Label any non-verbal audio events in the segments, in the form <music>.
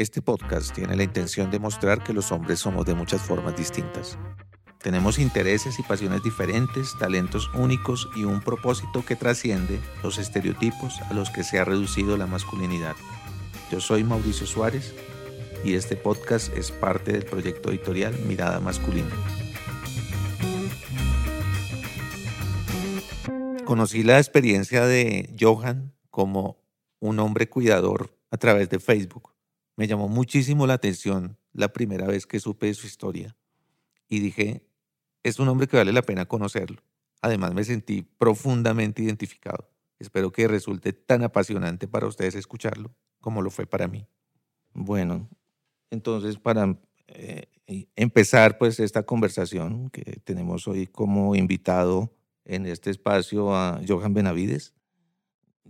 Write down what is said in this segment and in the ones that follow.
Este podcast tiene la intención de mostrar que los hombres somos de muchas formas distintas. Tenemos intereses y pasiones diferentes, talentos únicos y un propósito que trasciende los estereotipos a los que se ha reducido la masculinidad. Yo soy Mauricio Suárez y este podcast es parte del proyecto editorial Mirada Masculina. Conocí la experiencia de Johan como un hombre cuidador a través de Facebook. Me llamó muchísimo la atención la primera vez que supe de su historia y dije, es un hombre que vale la pena conocerlo. Además me sentí profundamente identificado. Espero que resulte tan apasionante para ustedes escucharlo como lo fue para mí. Bueno, entonces para eh, empezar pues esta conversación que tenemos hoy como invitado en este espacio a Johan Benavides.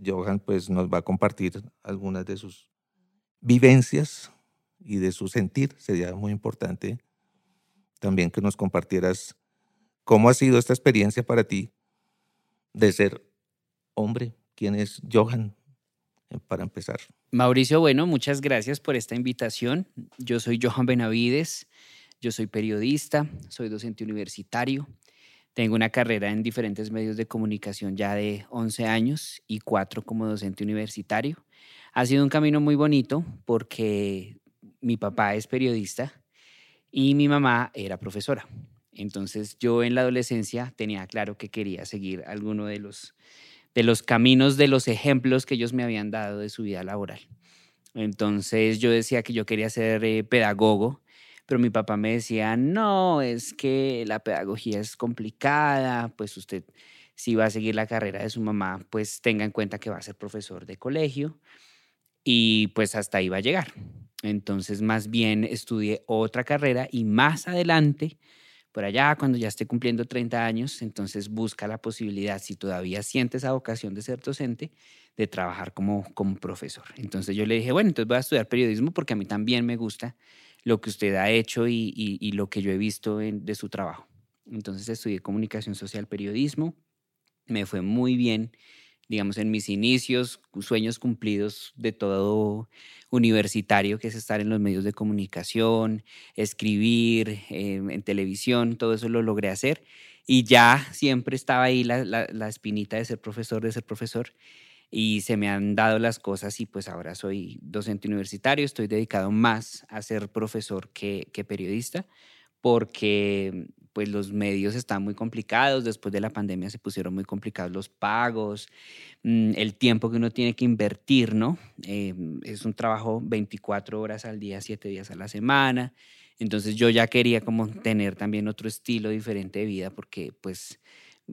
Johan pues nos va a compartir algunas de sus vivencias y de su sentir. Sería muy importante también que nos compartieras ¿Cómo ha sido esta experiencia para ti de ser hombre? ¿Quién es Johan? Eh, para empezar. Mauricio, bueno, muchas gracias por esta invitación. Yo soy Johan Benavides, yo soy periodista, soy docente universitario, tengo una carrera en diferentes medios de comunicación ya de 11 años y cuatro como docente universitario. Ha sido un camino muy bonito porque mi papá es periodista y mi mamá era profesora. Entonces yo en la adolescencia tenía claro que quería seguir alguno de los, de los caminos, de los ejemplos que ellos me habían dado de su vida laboral. Entonces yo decía que yo quería ser eh, pedagogo, pero mi papá me decía, no, es que la pedagogía es complicada, pues usted si va a seguir la carrera de su mamá, pues tenga en cuenta que va a ser profesor de colegio y pues hasta ahí va a llegar. Entonces más bien estudié otra carrera y más adelante por allá, cuando ya esté cumpliendo 30 años, entonces busca la posibilidad, si todavía siente esa vocación de ser docente, de trabajar como, como profesor. Entonces yo le dije, bueno, entonces voy a estudiar periodismo porque a mí también me gusta lo que usted ha hecho y, y, lo que yo he visto de su trabajo. Entonces estudié comunicación social, periodismo, me fue muy bien digamos, en mis inicios, sueños cumplidos de todo universitario, que es estar en los medios de comunicación, escribir em, en televisión, todo eso lo logré hacer. Y ya siempre estaba ahí la, la, espinita de ser profesor, de ser profesor y se me han dado las cosas y pues ahora soy docente universitario, estoy dedicado más a ser profesor que, que periodista porque pues los medios están muy complicados, después de la pandemia se pusieron muy complicados los pagos, mm, el tiempo que uno tiene que invertir, ¿no? Eh, es un trabajo 24 horas al día, 7 días a la semana, entonces yo ya quería como tener también otro estilo diferente de vida porque pues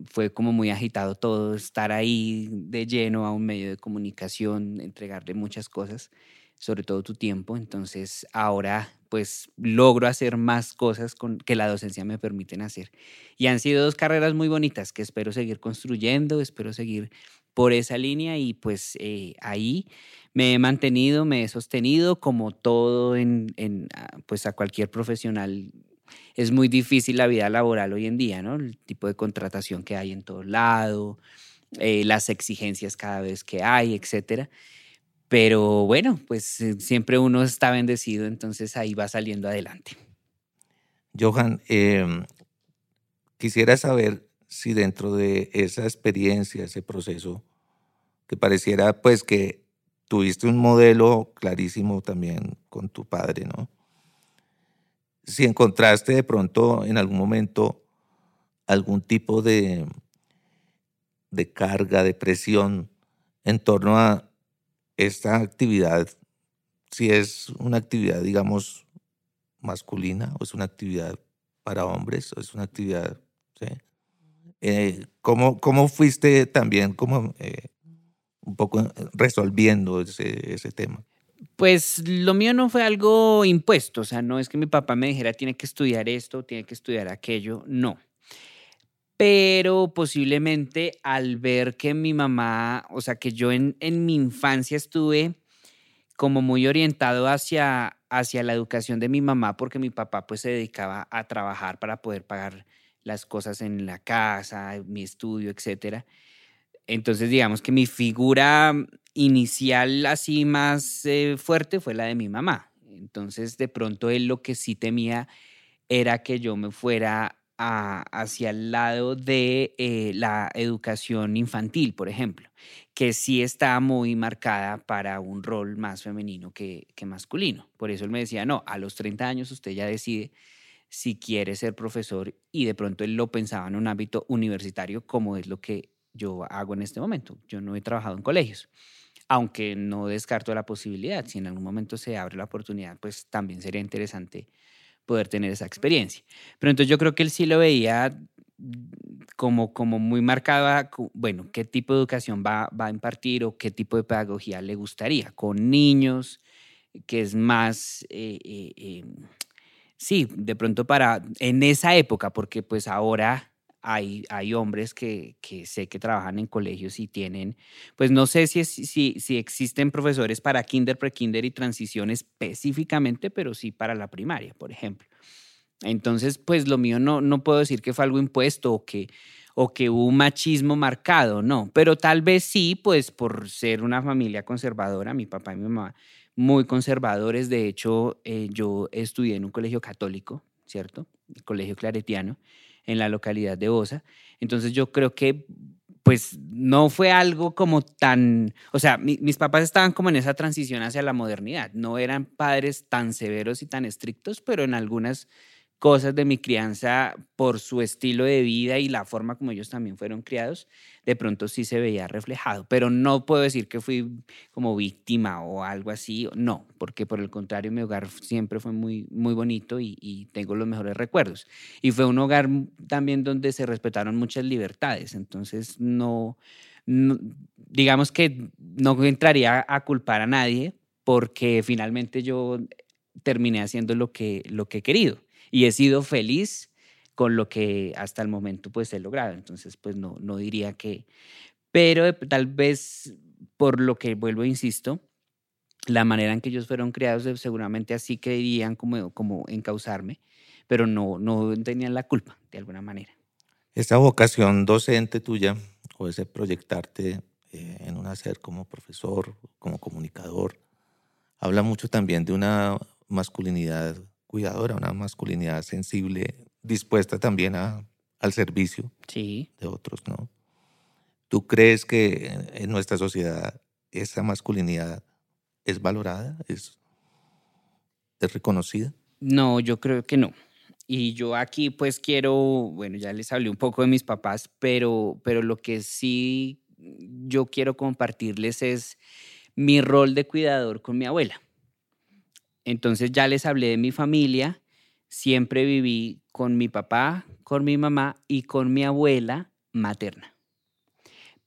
fue como muy agitado todo, estar ahí de lleno a un medio de comunicación, entregarle muchas cosas sobre todo tu tiempo. Entonces ahora pues logro hacer más cosas con, que la docencia me permiten hacer. Y han sido dos carreras muy bonitas que espero seguir construyendo, espero seguir por esa línea y pues eh, ahí me he mantenido, me he sostenido como todo en, en, ah, pues a cualquier profesional. Es muy difícil la vida laboral hoy en día, ¿no? El tipo de contratación que hay en todo lado, eh, las exigencias cada vez que hay, etcétera. Pero bueno, pues eh, siempre uno está bendecido, entonces ahí va saliendo adelante. Johan, em, quisiera saber si dentro de esa experiencia, ese proceso, que pareciera pues que tuviste un modelo clarísimo también con tu padre, ¿no? Si encontraste de pronto en algún momento algún tipo de, de carga, de presión en torno a esta actividad, si es una actividad, digamos, masculina o es una actividad para hombres o es una actividad, ¿sí? Eh, ¿cómo, ¿cómo, fuiste también eh, un poco resolviendo ese, ese tema? Pues lo mío no fue algo impuesto, o sea, no es que mi papá me dijera tiene que estudiar esto, tiene que estudiar aquello, no pero posiblemente al ver que mi mamá, o sea, que yo en, mi infancia estuve como muy orientado hacia, hacia la educación de mi mamá, porque mi papá pues se dedicaba a trabajar para poder pagar las cosas en la casa, mi estudio, etcétera. Entonces, digamos que mi figura inicial así más eh, fuerte fue la de mi mamá. Entonces, de pronto él lo que sí temía era que yo me fuera hacia el lado de eh, la educación infantil, por ejemplo, que sí está muy marcada para un rol más femenino que, que masculino. Por eso él me decía, no, a los 30 años usted ya decide si quiere ser profesor y de pronto él lo pensaba en un ámbito universitario como es lo que yo hago en este momento. Yo no he trabajado en colegios, aunque no descarto la posibilidad. Si en algún momento se abre la oportunidad, pues también sería interesante poder tener esa experiencia. Pero entonces yo creo que él sí lo veía como, como muy marcada, bueno, qué tipo de educación va, va a impartir o qué tipo de pedagogía le gustaría, con niños, que es más... Eh, eh, em, sí, de pronto para, en esa época, porque pues ahora hay, hombres que, sé que trabajan en colegios y tienen, pues no sé si, existen profesores para kinder, pre-kinder y transición específicamente, pero sí para la primaria, por ejemplo. Entonces, pues lo mío no, puedo decir que fue algo impuesto o que, o que hubo un machismo marcado, no, pero tal vez sí, pues por ser una familia conservadora, mi papá y mi mamá muy conservadores. De hecho, eh, yo estudié en un colegio católico, ¿cierto? El colegio claretiano, en la localidad de Osa. Entonces yo creo que pues no fue algo como tan, o sea, mis papás estaban como en esa transición hacia la modernidad, no eran padres tan severos y tan estrictos, pero en algunas cosas de mi crianza por su estilo de vida y la forma como ellos también fueron criados, de pronto sí se veía reflejado. Pero no puedo decir que fui como víctima o algo así, no, porque por el contrario mi hogar siempre fue muy, muy bonito y, tengo los mejores recuerdos. Y fue un hogar también donde se respetaron muchas libertades, entonces no, digamos que no entraría a culpar a nadie porque finalmente yo terminé haciendo lo que, lo que he querido y he sido feliz con lo que hasta el momento pues he logrado. Entonces pues no, no diría que, pero tal vez por lo que vuelvo, insisto, la manera en que ellos fueron criados seguramente así querían como, como encauzarme, pero no, no tenían la culpa de alguna manera. Esta vocación docente tuya o ese proyectarte eh, en un hacer como profesor, como comunicador, habla mucho también de una masculinidad cuidadora, una masculinidad sensible, dispuesta también a, al servicio sí. de otros, ¿no? ¿Tú crees que en nuestra sociedad esa masculinidad es valorada, es, es reconocida? No, yo creo que no. Y yo aquí pues quiero, bueno, ya les hablé un poco de mis papás, pero, pero lo que sí yo quiero compartirles es mi rol de cuidador con mi abuela. Entonces ya les hablé de mi familia, siempre viví con mi papá, con mi mamá y con mi abuela materna.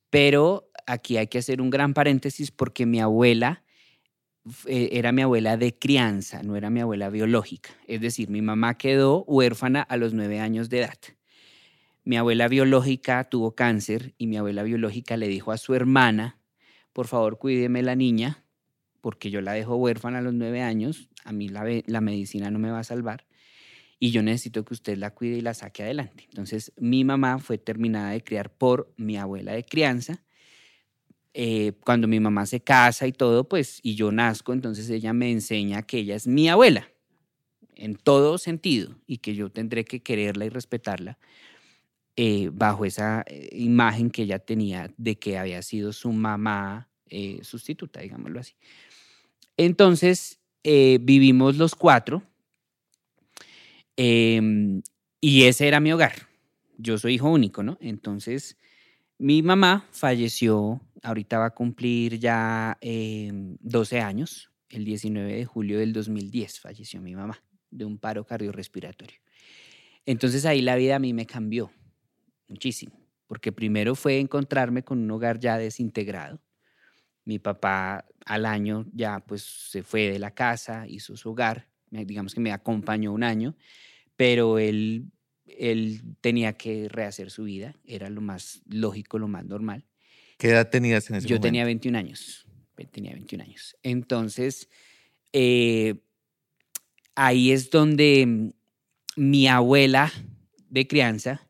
Pero aquí hay que hacer un gran paréntesis porque mi abuela eh, era mi abuela de crianza, no era mi abuela biológica. Es decir, mi mamá quedó huérfana a los nueve años de edad. Mi abuela biológica tuvo cáncer y mi abuela biológica le dijo a su hermana, por favor cuídeme la niña, porque yo la dejo huérfana a los nueve años, a mí la, la medicina no me va a salvar y yo necesito que usted la cuide y la saque adelante. Entonces, mi mamá fue terminada de criar por mi abuela de crianza. Eh, cuando mi mamá se casa y todo, pues, y yo nazco, entonces ella me enseña que ella es mi abuela, en todo sentido, y que yo tendré que quererla y respetarla eh, bajo esa eh, imagen que ella tenía de que había sido su mamá sustituta, digámoslo así. Entonces, eh, vivimos los cuatro em, y ese era mi hogar. Yo soy hijo único, ¿no? Entonces, mi mamá falleció, ahorita va a cumplir ya 12 em, años, el 19 de julio del 2010 falleció mi mamá de un paro cardiorrespiratorio. Entonces ahí la vida a mí me cambió muchísimo, porque primero fue encontrarme con un hogar ya desintegrado, mi papá al año ya pues se fue de la casa, hizo su hogar, digamos que me acompañó un año, pero él, él tenía que rehacer su vida, era lo más lógico, lo más normal. ¿Qué edad tenías en ese Yo momento? Yo tenía 21 años, tenía 21 años. Entonces, eh, ahí es donde mi abuela de crianza,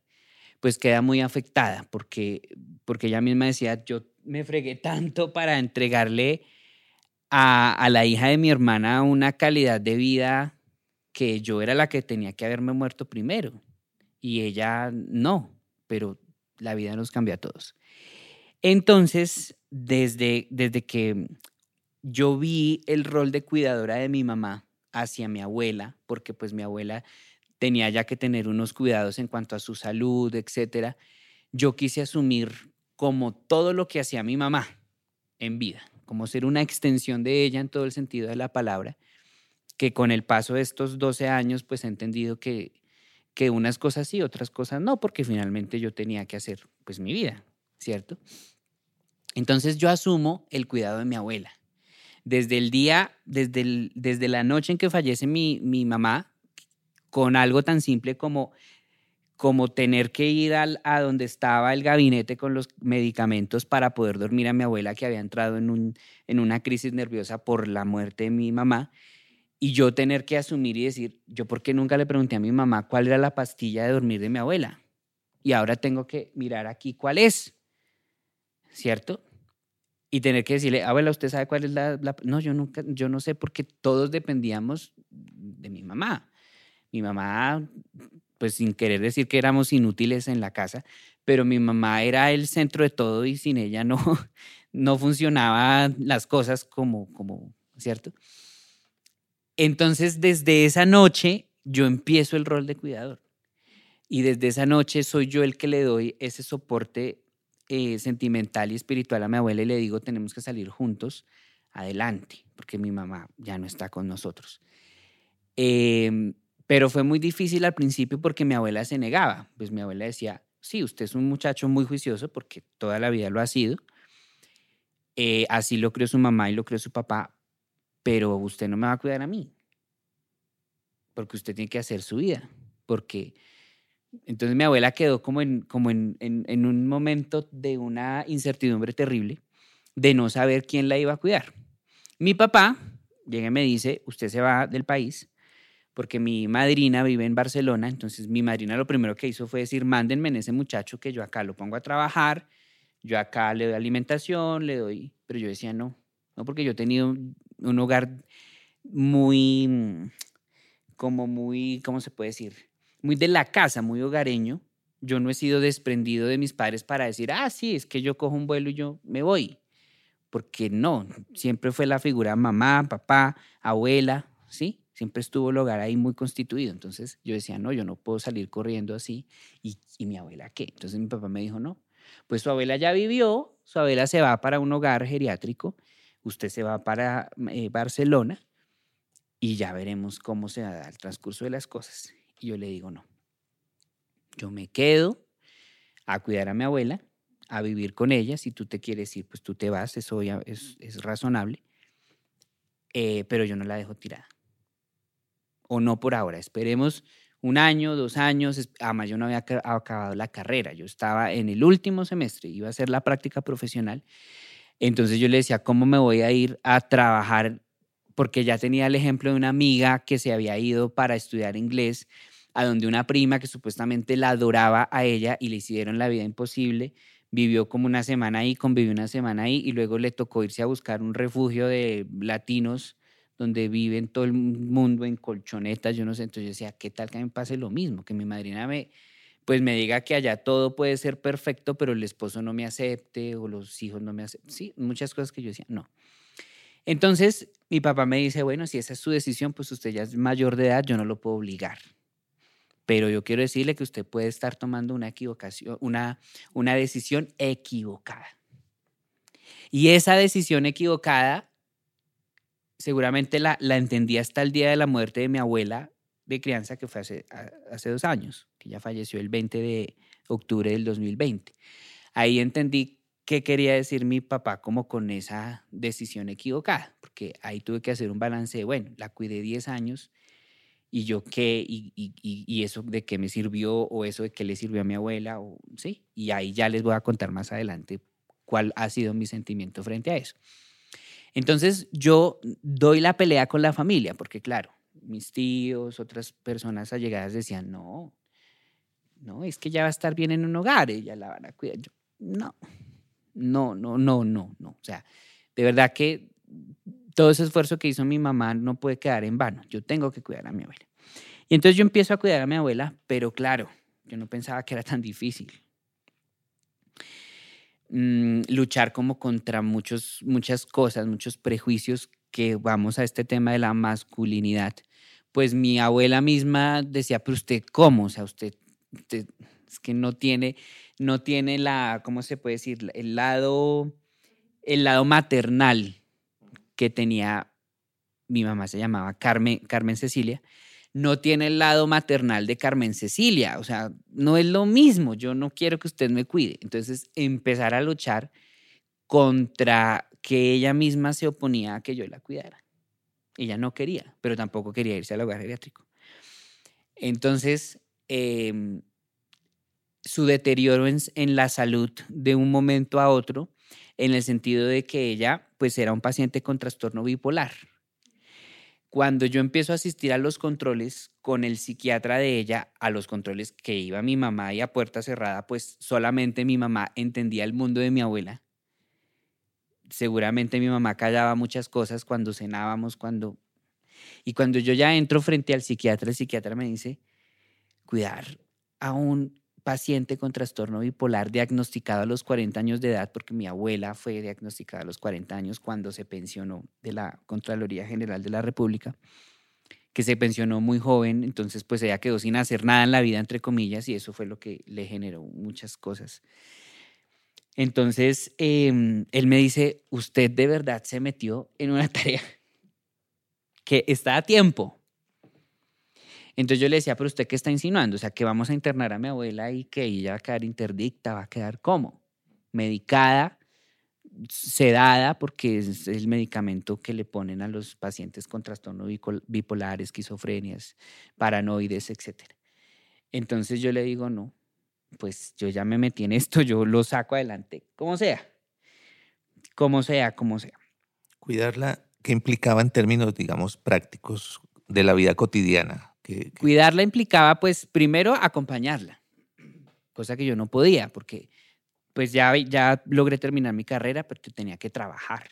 pues queda muy afectada, porque, porque ella misma decía, yo me fregué tanto para entregarle a, a la hija de mi hermana una calidad de vida que yo era la que tenía que haberme muerto primero y ella no, pero la vida nos cambia a todos. Entonces, desde, desde que yo vi el rol de cuidadora de mi mamá hacia mi abuela, porque pues mi abuela tenía ya que tener unos cuidados en cuanto a su salud, etcétera, yo quise asumir como todo lo que hacía mi mamá en vida, como ser una extensión de ella en todo el sentido de la palabra, que con el paso de estos 12 años pues he entendido que, que unas cosas sí, otras cosas no, porque finalmente yo tenía que hacer pues mi vida, ¿cierto? Entonces yo asumo el cuidado de mi abuela. Desde el día, desde, desde la noche en que fallece mi, mi mamá, con algo tan simple como como tener que ir al, a donde estaba el gabinete con los medicamentos para poder dormir a mi abuela que había entrado en, un, en una crisis nerviosa por la muerte de mi mamá y yo tener que asumir y decir, yo por qué nunca le pregunté a mi mamá cuál era la pastilla de dormir de mi abuela y ahora tengo que mirar aquí cuál es, ¿cierto? Y tener que decirle, abuela, ¿usted sabe cuál es la, la, No, yo nunca, yo no sé porque todos dependíamos de mi mamá. Mi mamá pues sin querer decir que éramos inútiles en la casa, pero mi mamá era el centro de todo y sin ella no, <laughs> no funcionaban las cosas como, como, ¿cierto? Entonces, desde esa noche yo empiezo el rol de cuidador. Y desde esa noche soy yo el que le doy ese soporte eh, sentimental y espiritual a mi abuela y le digo, tenemos que salir juntos adelante, porque mi mamá ya no está con nosotros. Eh, pero fue muy difícil al principio porque mi abuela se negaba. Pues mi abuela decía, sí, usted es un muchacho muy juicioso porque toda la vida lo ha sido. Eh, así lo crió su mamá y lo crió su papá, pero usted no me va a cuidar a mí. Porque usted tiene que hacer su vida. Porque entonces mi abuela quedó como en, como en, en, en un momento de una incertidumbre terrible de no saber quién la iba a cuidar. Mi papá llega y me dice, usted se va del país porque mi madrina vive en Barcelona, entonces mi madrina lo primero que hizo fue decir, mándenme en ese muchacho que yo acá lo pongo a trabajar, yo acá le doy alimentación, le doy, pero yo decía no, no porque yo he tenido un hogar muy, como muy, ¿cómo se puede decir? Muy de la casa, muy hogareño. Yo no he sido desprendido de mis padres para decir, ah, sí, es que yo cojo un vuelo y yo me voy. Porque no, siempre fue la figura mamá, papá, abuela, ¿sí? Siempre estuvo el hogar ahí muy constituido. Entonces yo decía, no, yo no puedo salir corriendo así. ¿Y, mi abuela qué? Entonces mi papá me dijo, no, pues su abuela ya vivió, su abuela se va para un hogar geriátrico, usted se va para eh, Barcelona y ya veremos cómo se da el transcurso de las cosas. Y yo le digo, no, yo me quedo a cuidar a mi abuela, a vivir con ella. Si tú te quieres ir, pues tú te vas, eso es, es razonable. Eh, pero yo no la dejo tirada o no por ahora. Esperemos un año, dos años. Además, yo no había acabado la carrera. Yo estaba en el último semestre, iba a hacer la práctica profesional. Entonces yo le decía, ¿cómo me voy a ir a trabajar? Porque ya tenía el ejemplo de una amiga que se había ido para estudiar inglés, a donde una prima que supuestamente la adoraba a ella y le hicieron la vida imposible, vivió como una semana ahí, convivió una semana ahí y luego le tocó irse a buscar un refugio de latinos donde viven todo el mundo en colchonetas, yo no sé, entonces yo decía, ¿qué tal que me pase lo mismo? Que mi madrina me, pues me diga que allá todo puede ser perfecto, pero el esposo no me acepte o los hijos no me acepten. Sí, muchas cosas que yo decía, no. Entonces mi papá me dice, bueno, si esa es su decisión, pues usted ya es mayor de edad, yo no lo puedo obligar. Pero yo quiero decirle que usted puede estar tomando una equivocación, una, una decisión equivocada. Y esa decisión equivocada seguramente la, la entendí hasta el día de la muerte de mi abuela de crianza, que fue hace, hace dos años, que ya falleció el 20 de octubre del 2020. Ahí entendí qué quería decir mi papá como con esa decisión equivocada, porque ahí tuve que hacer un balance de, bueno, la cuidé 10 años y yo qué, y, y, y, eso de qué me sirvió, o eso de qué le sirvió a mi abuela, o sí, y ahí ya les voy a contar más adelante cuál ha sido mi sentimiento frente a eso. Entonces yo doy la pelea con la familia, porque claro, mis tíos, otras personas allegadas decían, no, no, es que ya va a estar bien en un hogar, ella la van a cuidar. no, no, no, no, no, no. O sea, de verdad que todo ese esfuerzo que hizo mi mamá no puede quedar en vano. Yo tengo que cuidar a mi abuela. Y entonces yo empiezo a cuidar a mi abuela, pero claro, yo no pensaba que era tan difícil. Mm, luchar como contra muchos, muchas cosas, muchos prejuicios que vamos a este tema de la masculinidad. Pues mi abuela misma decía, pero usted cómo, o sea, usted, es que no tiene, no tiene la, ¿cómo se puede decir? El lado, el lado maternal que tenía mi mamá, se llamaba Carmen, Carmen Cecilia, no tiene el lado maternal de Carmen Cecilia, o sea, no es lo mismo, yo no quiero que usted me cuide. Entonces, empezar a luchar contra que ella misma se oponía a que yo la cuidara. Ella no quería, pero tampoco quería irse al hogar geriátrico. Entonces, em, su deterioro en, en, la salud de un momento a otro, en el sentido de que ella, pues, era un paciente con trastorno bipolar. Cuando yo empiezo a asistir a los controles con el psiquiatra de ella, a los controles que iba mi mamá y a puerta cerrada, pues solamente mi mamá entendía el mundo de mi abuela. Seguramente mi mamá callaba muchas cosas cuando cenábamos, cuando... Y cuando yo ya entro frente al psiquiatra, el psiquiatra me dice, cuidar a un paciente con trastorno bipolar diagnosticado a los 40 años de edad, porque mi abuela fue diagnosticada a los 40 años cuando se pensionó de la Contraloría General de la República, que se pensionó muy joven, entonces pues ella quedó sin hacer nada en la vida, entre comillas, y eso fue lo que le generó muchas cosas. Entonces, em, él me dice, usted de verdad se metió en una <laughs> tarea que está a tiempo, entonces yo le decía, pero usted qué está insinuando? O sea, que vamos a internar a mi abuela y que ella va a quedar interdicta, va a quedar cómo? Medicada, sedada, porque es el medicamento que le ponen a los pacientes con trastorno bipolar, esquizofrenias, paranoides, etc. Entonces yo le digo, no, pues yo ya me metí en esto, yo lo saco adelante, como sea, como sea, como sea. Cuidarla, ¿qué implicaba en términos, digamos, prácticos de la vida cotidiana? Cuidarla implicaba, pues, primero acompañarla, cosa que yo no podía, porque pues ya, ya logré terminar mi carrera, pero tenía que trabajar.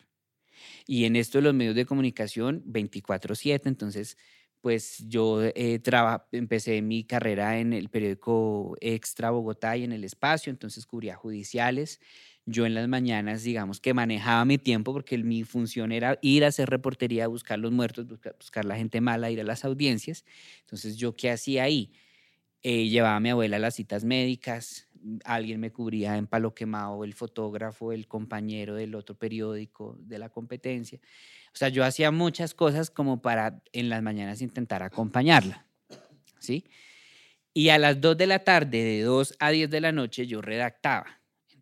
Y en esto de los medios de comunicación, 24/7, entonces, pues yo eh, empecé mi carrera en el periódico Extra Bogotá y en el espacio, entonces cubría judiciales, yo en las mañanas, digamos que manejaba mi tiempo porque mi función era ir a hacer reportería, buscar los muertos, buscar, la gente mala, ir a las audiencias. Entonces, ¿yo qué hacía ahí? Eh, llevaba a mi abuela a las citas médicas, alguien me cubría en palo quemado, el fotógrafo, el compañero del otro periódico de la competencia. O sea, yo hacía muchas cosas como para en las mañanas intentar acompañarla, ¿sí? Y a las 2 de la tarde, de 2 a 10 de la noche, yo redactaba.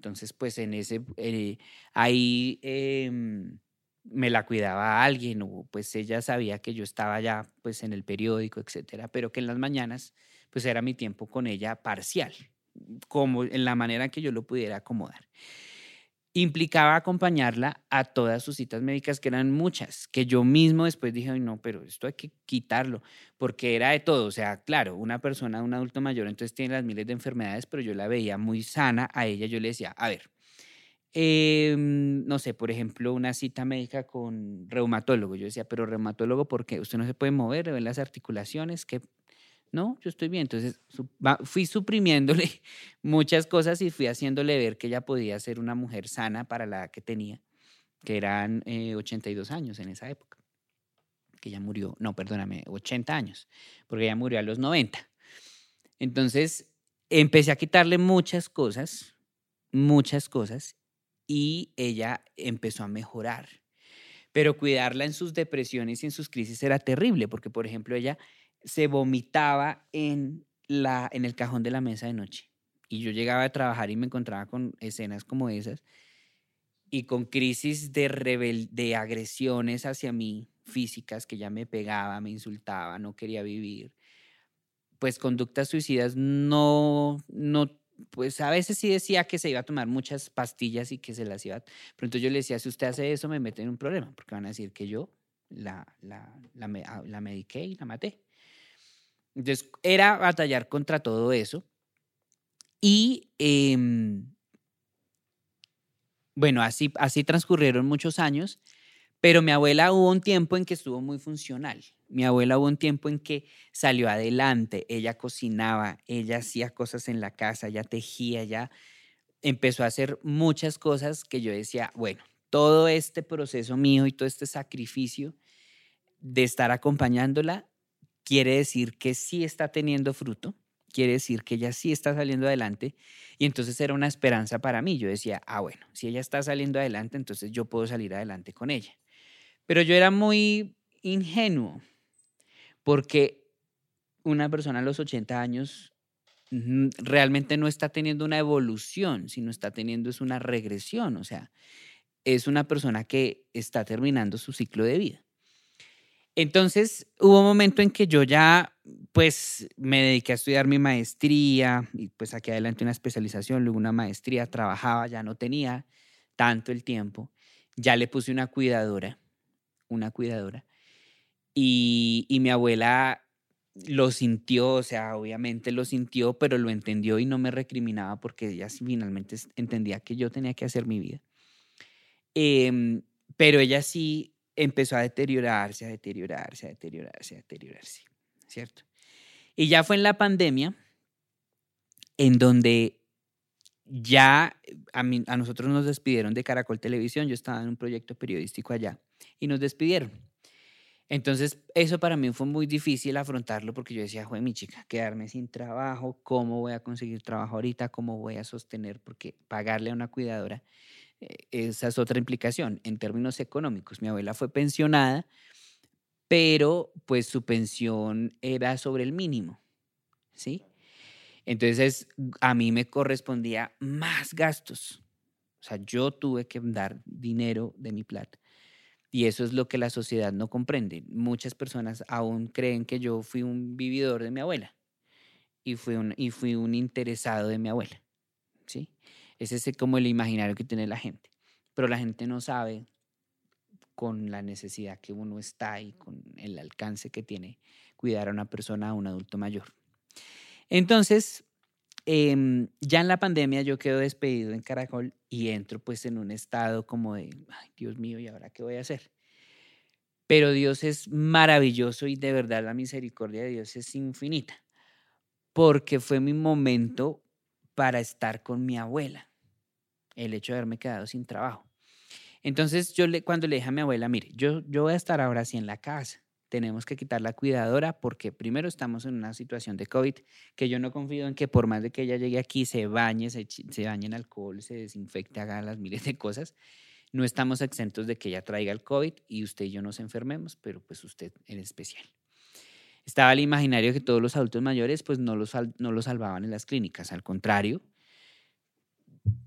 Entonces, pues en ese, eh, ahí em, me la cuidaba alguien o pues ella sabía que yo estaba ya pues en el periódico, etcétera, pero que en las mañanas pues era mi tiempo con ella parcial, como en la manera que yo lo pudiera acomodar implicaba acompañarla a todas sus citas médicas, que eran muchas, que yo mismo después dije, no, pero esto hay que quitarlo, porque era de todo. O sea, claro, una persona, un adulto mayor, entonces tiene las miles de enfermedades, pero yo la veía muy sana a ella. Yo le decía, a ver, em, no sé, por ejemplo, una cita médica con reumatólogo. Yo decía, pero reumatólogo, ¿por qué? Usted no se puede mover, ve las articulaciones, ¿qué no, yo estoy bien. Entonces fui suprimiéndole <laughs> muchas cosas y fui haciéndole ver que ella podía ser una mujer sana para la que tenía, que eran 82 eh, años en esa época. Que ella murió, no, perdóname, 80 años, porque ella murió a los 90. Entonces empecé a quitarle muchas cosas, muchas cosas, y ella empezó a mejorar. Pero cuidarla en sus depresiones y en sus crisis era terrible, porque por ejemplo ella se vomitaba en, la, en el cajón de la mesa de noche. Y yo llegaba a trabajar y me encontraba con escenas como esas y con crisis de, de agresiones hacia mí físicas que ya me pegaba, me insultaba, no quería vivir. Pues conductas suicidas no, no, pues a veces sí decía que se iba a tomar muchas pastillas y que se las iba, pero entonces yo le decía, si usted hace eso me mete en un problema, porque van a decir que yo la, la, la, la mediqué y la maté. Entonces, era batallar contra todo eso. Y em, bueno, así, así transcurrieron muchos años, Pero mi abuela hubo un tiempo en que estuvo muy funcional. Mi abuela hubo un tiempo en que salió adelante, ella cocinaba, ella hacía cosas en la casa, ella tejía, ella empezó a hacer muchas cosas que yo decía, bueno, todo este proceso mío y todo este sacrificio de estar acompañándola quiere decir que sí está teniendo fruto, quiere decir que ella sí está saliendo adelante y entonces era una esperanza para mí. Yo decía, ah, bueno, si ella está saliendo adelante, entonces yo puedo salir adelante con ella. Pero yo era muy ingenuo porque una persona a los 80 años realmente no está teniendo una evolución, sino está teniendo es una regresión, o sea, es una persona que está terminando su ciclo de vida. Entonces hubo un momento en que yo ya pues me dediqué a estudiar mi maestría y pues aquí adelante una especialización, luego una maestría, trabajaba, ya no tenía tanto el tiempo, ya le puse una cuidadora, una cuidadora, y, y mi abuela lo sintió, o sea, obviamente lo sintió, pero lo entendió y no me recriminaba porque ella finalmente entendía que yo tenía que hacer mi vida. Em, pero ella sí empezó a deteriorarse, a deteriorarse, a deteriorarse, a deteriorarse, ¿cierto? Y ya fue en la pandemia en donde ya a, a nosotros nos despidieron de Caracol Televisión, yo estaba en un proyecto periodístico allá y nos despidieron. Entonces, eso para mí fue muy difícil afrontarlo porque yo decía, joder, mi chica, quedarme sin trabajo, ¿cómo voy a conseguir trabajo ahorita? ¿Cómo voy a sostener? Porque pagarle a una cuidadora eh, esa es otra implicación en términos económicos. Mi abuela fue pensionada, pero pues su pensión era sobre el mínimo, ¿sí? Entonces a mí me correspondía más gastos. O sea, yo tuve que dar dinero de mi plata. Y eso es lo que la sociedad no comprende. Muchas personas aún creen que yo fui un vividor de mi abuela y fui un, y fui un interesado de mi abuela, ¿sí? Ese es como el imaginario que tiene la gente. Pero la gente no sabe con la necesidad que uno está y con el alcance que tiene cuidar a una persona, a un adulto mayor. Entonces, em, ya en la pandemia yo quedo despedido en Caracol y entro pues en un estado como de, ay, Dios mío, ¿y ahora qué voy a hacer? Pero Dios es maravilloso y de verdad la misericordia de Dios es infinita, porque fue mi momento para estar con mi abuela, el hecho de haberme quedado sin trabajo. Entonces yo cuando le dije a mi abuela, mire, yo, yo voy a estar ahora así en la casa, tenemos que quitar la cuidadora porque primero estamos en una situación de COVID que yo no confío en que por más de que ella llegue aquí, se bañe, se, se bañe en alcohol, se desinfecte, haga las miles de cosas, no estamos exentos de que ella traiga el COVID y usted y yo nos enfermemos, pero pues usted en especial estaba el imaginario que todos los adultos mayores pues no los, no los salvaban en las clínicas, al contrario,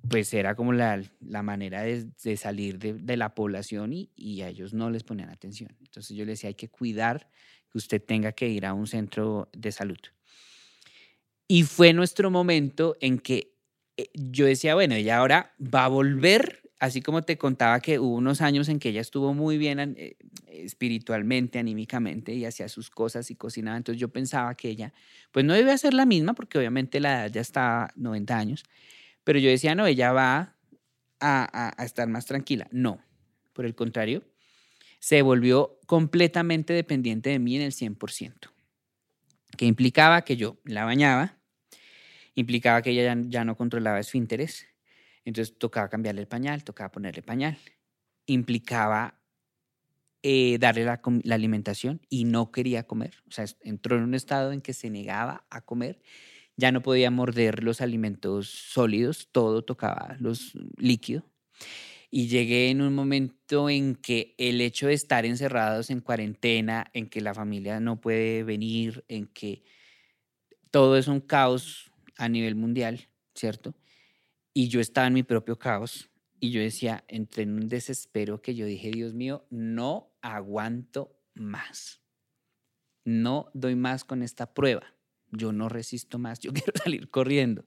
pues era como la, la manera de, de salir de, la población y, y, a ellos no les ponían atención. Entonces yo les decía, hay que cuidar que usted tenga que ir a un centro de salud. Y fue nuestro momento en que eh, yo decía, bueno, ella ahora va a volver así como te contaba que hubo unos años en que ella estuvo muy bien eh, espiritualmente, anímicamente y hacía sus cosas y cocinaba, entonces yo pensaba que ella, pues no debe ser la misma porque obviamente la edad ya está 90 años, pero yo decía, no, ella va a, a estar más tranquila. No, por el contrario, se volvió completamente dependiente de mí en el 100%, que implicaba que yo la bañaba, implicaba que ella ya, ya no controlaba esfínteres, entonces tocaba cambiarle el pañal, tocaba ponerle pañal. Implicaba eh, darle la, la, alimentación y no quería comer. O sea, entró en un estado en que se negaba a comer. Ya no podía morder los alimentos sólidos, todo tocaba los líquidos. Y llegué en un momento en que el hecho de estar encerrados en cuarentena, en que la familia no puede venir, en que todo es un caos a nivel mundial, ¿cierto? Y yo estaba en mi propio caos y yo decía, entré en un desespero que yo dije, Dios mío, no aguanto más. No doy más con esta prueba. Yo no resisto más, yo <laughs> quiero salir corriendo.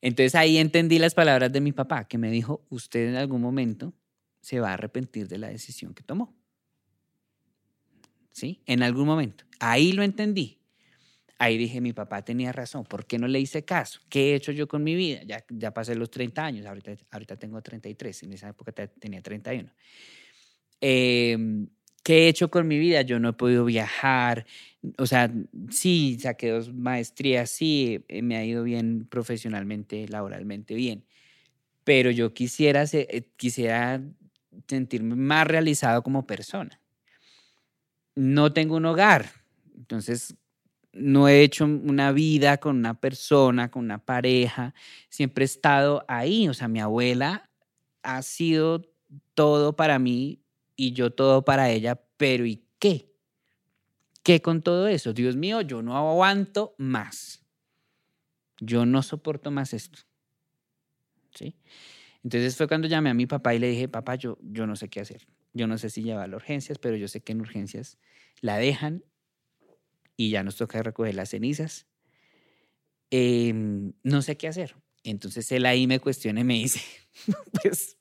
Entonces ahí entendí las palabras de mi papá, que me dijo, usted en algún momento se va a arrepentir de la decisión que tomó. ¿Sí? En algún momento. Ahí lo entendí. Ahí dije, mi papá tenía razón, ¿por qué no le hice caso? ¿Qué he hecho yo con mi vida? Ya, ya pasé los 30 años, ahorita, ahorita tengo 33, en esa época tenía 31. Em, ¿Qué he hecho con mi vida? Yo no he podido viajar. O sea, sí, saqué dos maestrías, sí, eh, me ha ido bien profesionalmente, laboralmente bien. Pero yo quisiera, eh, quisiera sentirme más realizado como persona. No tengo un hogar, entonces no he hecho una vida con una persona, con una pareja, siempre he estado ahí, o sea, mi abuela ha sido todo para mí y yo todo para ella, pero ¿y qué? ¿Qué con todo eso? Dios mío, yo no aguanto más. Yo no soporto más esto. ¿Sí? Entonces fue cuando llamé a mi papá y le dije, papá, yo, yo no sé qué hacer. Yo no sé si llevarla a urgencias, pero yo sé que en urgencias la dejan y ya nos toca recoger las cenizas. Em, no sé qué hacer. Entonces él ahí me cuestiona y me dice, <laughs> pues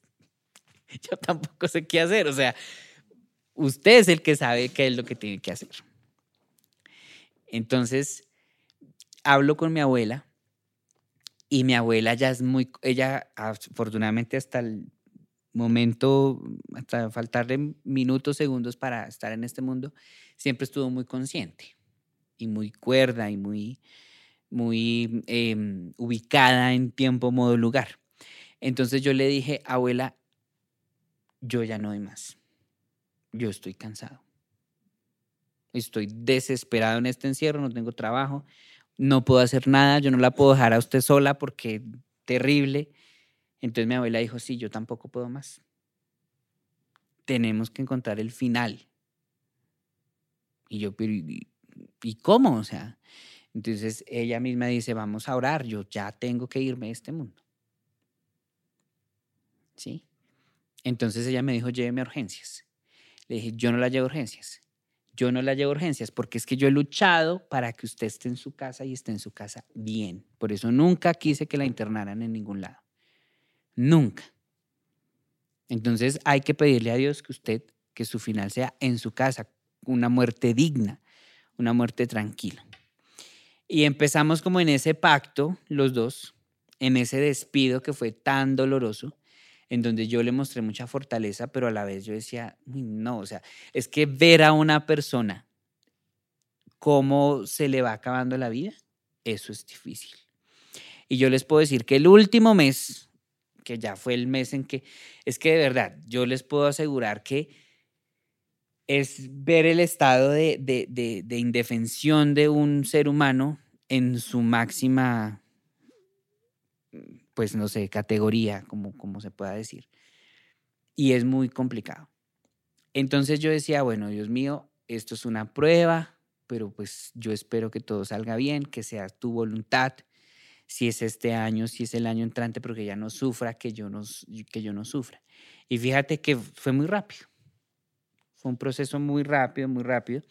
<laughs> yo tampoco sé qué hacer. O sea, usted es el que sabe qué es lo que tiene que hacer. Entonces, hablo con mi abuela y mi abuela ya es muy, ella afortunadamente hasta el momento, hasta faltarle minutos, segundos para estar en este mundo, siempre estuvo muy consciente y muy cuerda y muy, muy em, ubicada en tiempo, modo, lugar. Entonces yo le dije, abuela, yo ya no doy más. Yo estoy cansado. Estoy desesperado en este encierro, no tengo trabajo, no puedo hacer nada, yo no la puedo dejar a usted sola porque terrible. Entonces mi abuela dijo, sí, yo tampoco puedo más. Tenemos que encontrar el final. Y yo, pero ¿y, cómo? O sea, entonces ella misma dice, vamos a orar, yo ya tengo que irme de este mundo. ¿Sí? Entonces ella me dijo, lléveme a urgencias. Le dije, yo no la llevo a urgencias yo no la llevo a urgencias porque es que yo he luchado para que usted esté en su casa y esté en su casa bien. Por eso nunca quise que la internaran en ningún lado. Nunca. Entonces hay que pedirle a Dios que usted, que su final sea en su casa, una muerte digna, una muerte tranquila. Y empezamos como en ese pacto, los dos, en ese despido que fue tan doloroso en donde yo le mostré mucha fortaleza, pero a la vez yo decía, no, o sea, es que ver a una persona cómo se le va acabando la vida, eso es difícil. Y yo les puedo decir que el último mes, que ya fue el mes en que, es que de verdad, yo les puedo asegurar que es ver el estado de, de, de indefensión de un ser humano en su máxima pues no sé, categoría, como, como se pueda decir. Y es muy complicado. Entonces yo decía, bueno, Dios mío, esto es una prueba, pero pues yo espero que todo salga bien, que sea tu voluntad, si es este año, si es el año entrante, pero que ya no sufra, que yo no, que yo no sufra. Y fíjate que fue muy rápido. Fue un proceso muy rápido, muy rápido.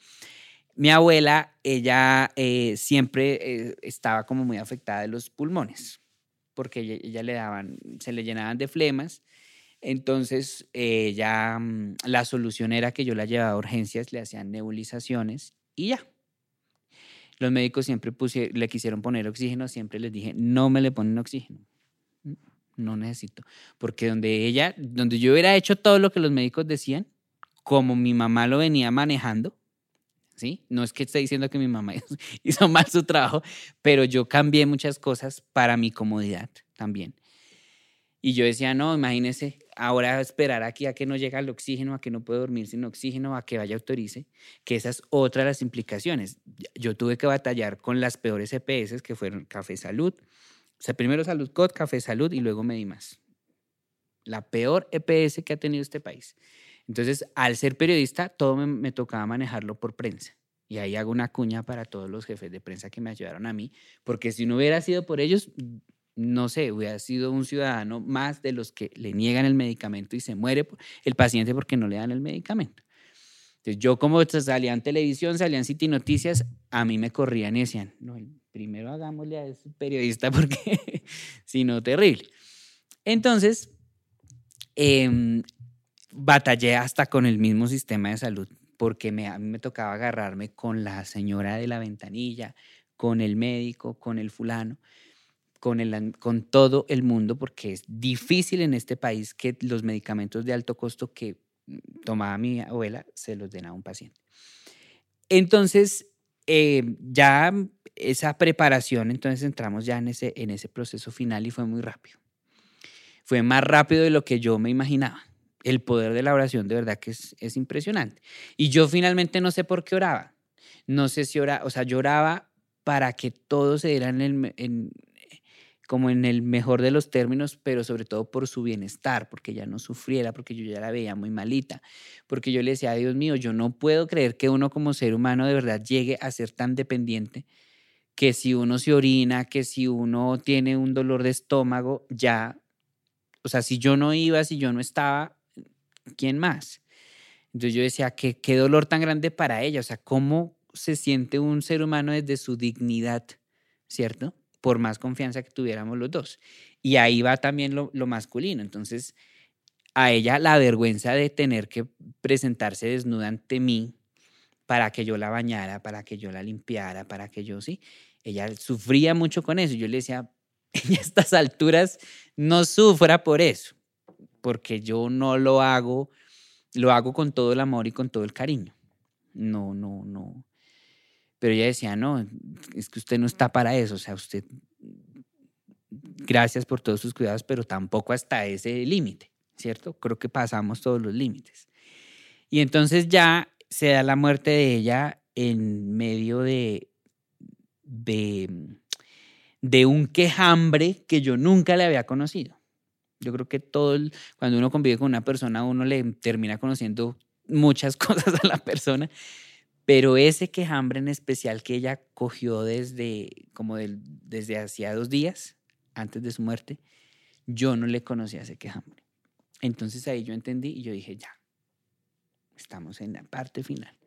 Mi abuela, ella eh, siempre eh, estaba como muy afectada de los pulmones porque ella, le daban, se le llenaban de flemas. Entonces, eh, ya mm, la solución era que yo la llevaba a urgencias, le hacían nebulizaciones y ya. Los médicos siempre le quisieron poner oxígeno, siempre les dije, no me le ponen oxígeno. No necesito. Porque donde ella, donde yo hubiera hecho todo lo que los médicos decían, como mi mamá lo venía manejando, no es que esté diciendo que mi mamá <laughs> hizo mal su trabajo, pero yo cambié muchas cosas para mi comodidad también. Y yo decía, no, imagínese, ahora esperar aquí a que no llega el oxígeno, a que no puedo dormir sin oxígeno, a que vaya autorice, que esa es otra de las implicaciones. Yo tuve que batallar con las peores EPS que fueron Café Salud, o sea, primero Salud Cod, Café Salud y luego Medimas. La peor EPS que ha tenido este país. Entonces, al ser periodista, todo me, tocaba manejarlo por prensa. Y ahí hago una cuña para todos los jefes de prensa que me ayudaron a mí, porque si no hubiera sido por ellos, no sé, hubiera sido un ciudadano más de los que le niegan el medicamento y se muere el paciente porque no le dan el medicamento. Entonces, yo como salía en televisión, salía en City Noticias, a mí me corrían y decían, no, primero hagámosle a ese periodista <laughs> porque si no, terrible. Entonces, eh, batallé hasta con el mismo sistema de salud, porque me, a mí me tocaba agarrarme con la señora de la ventanilla, con el médico, con el fulano, con, el, con todo el mundo, porque es difícil en este país que los medicamentos de alto costo que tomaba mi abuela, se los den a un paciente. Entonces, eh, ya esa preparación, entonces entramos ya en ese, en ese proceso final y fue muy rápido. Fue más rápido de lo que yo me imaginaba. El poder de la oración de verdad que es, es impresionante. Y yo finalmente no sé por qué oraba. No sé si oraba, o sea, yo para que todo se diera en, el, en, como en el mejor de los términos, pero sobre todo por su bienestar, porque ella no sufriera, porque yo ya la veía muy malita, porque yo le decía, Dios mío, yo no puedo creer que uno como ser humano de verdad llegue a ser tan dependiente que si uno se orina, que si uno tiene un dolor de estómago, ya, o sea, si yo no iba, si yo no estaba, ¿quién más? Entonces yo decía, ¿qué, qué dolor tan grande para ella? O sea, ¿cómo se siente un ser humano desde su dignidad, ¿cierto? por más confianza que tuviéramos los dos. Y ahí va también lo, masculino. Entonces, a ella la vergüenza de tener que presentarse desnuda ante mí para que yo la bañara, para que yo la limpiara, para que yo sí. Ella sufría mucho con eso. Yo le decía, <laughs> en estas alturas no sufra por eso, porque yo no lo hago, lo hago con todo el amor y con todo el cariño. No, no, no. Pero ella decía, no, es que usted no está para eso, o sea, usted, gracias por todos sus cuidados, pero tampoco hasta ese límite, ¿cierto? Creo que pasamos todos los límites. Y entonces ya se da la muerte de ella en medio de, de, un quejambre que yo nunca le había conocido. Yo creo que todo, cuando uno convive con una persona, uno le termina conociendo muchas <laughs> cosas a la persona pero ese quejambre en especial que ella cogió desde, como desde hacía dos días, antes de su muerte, yo no le conocía ese quejambre. Entonces ahí yo entendí y yo dije, ya, estamos en la parte final.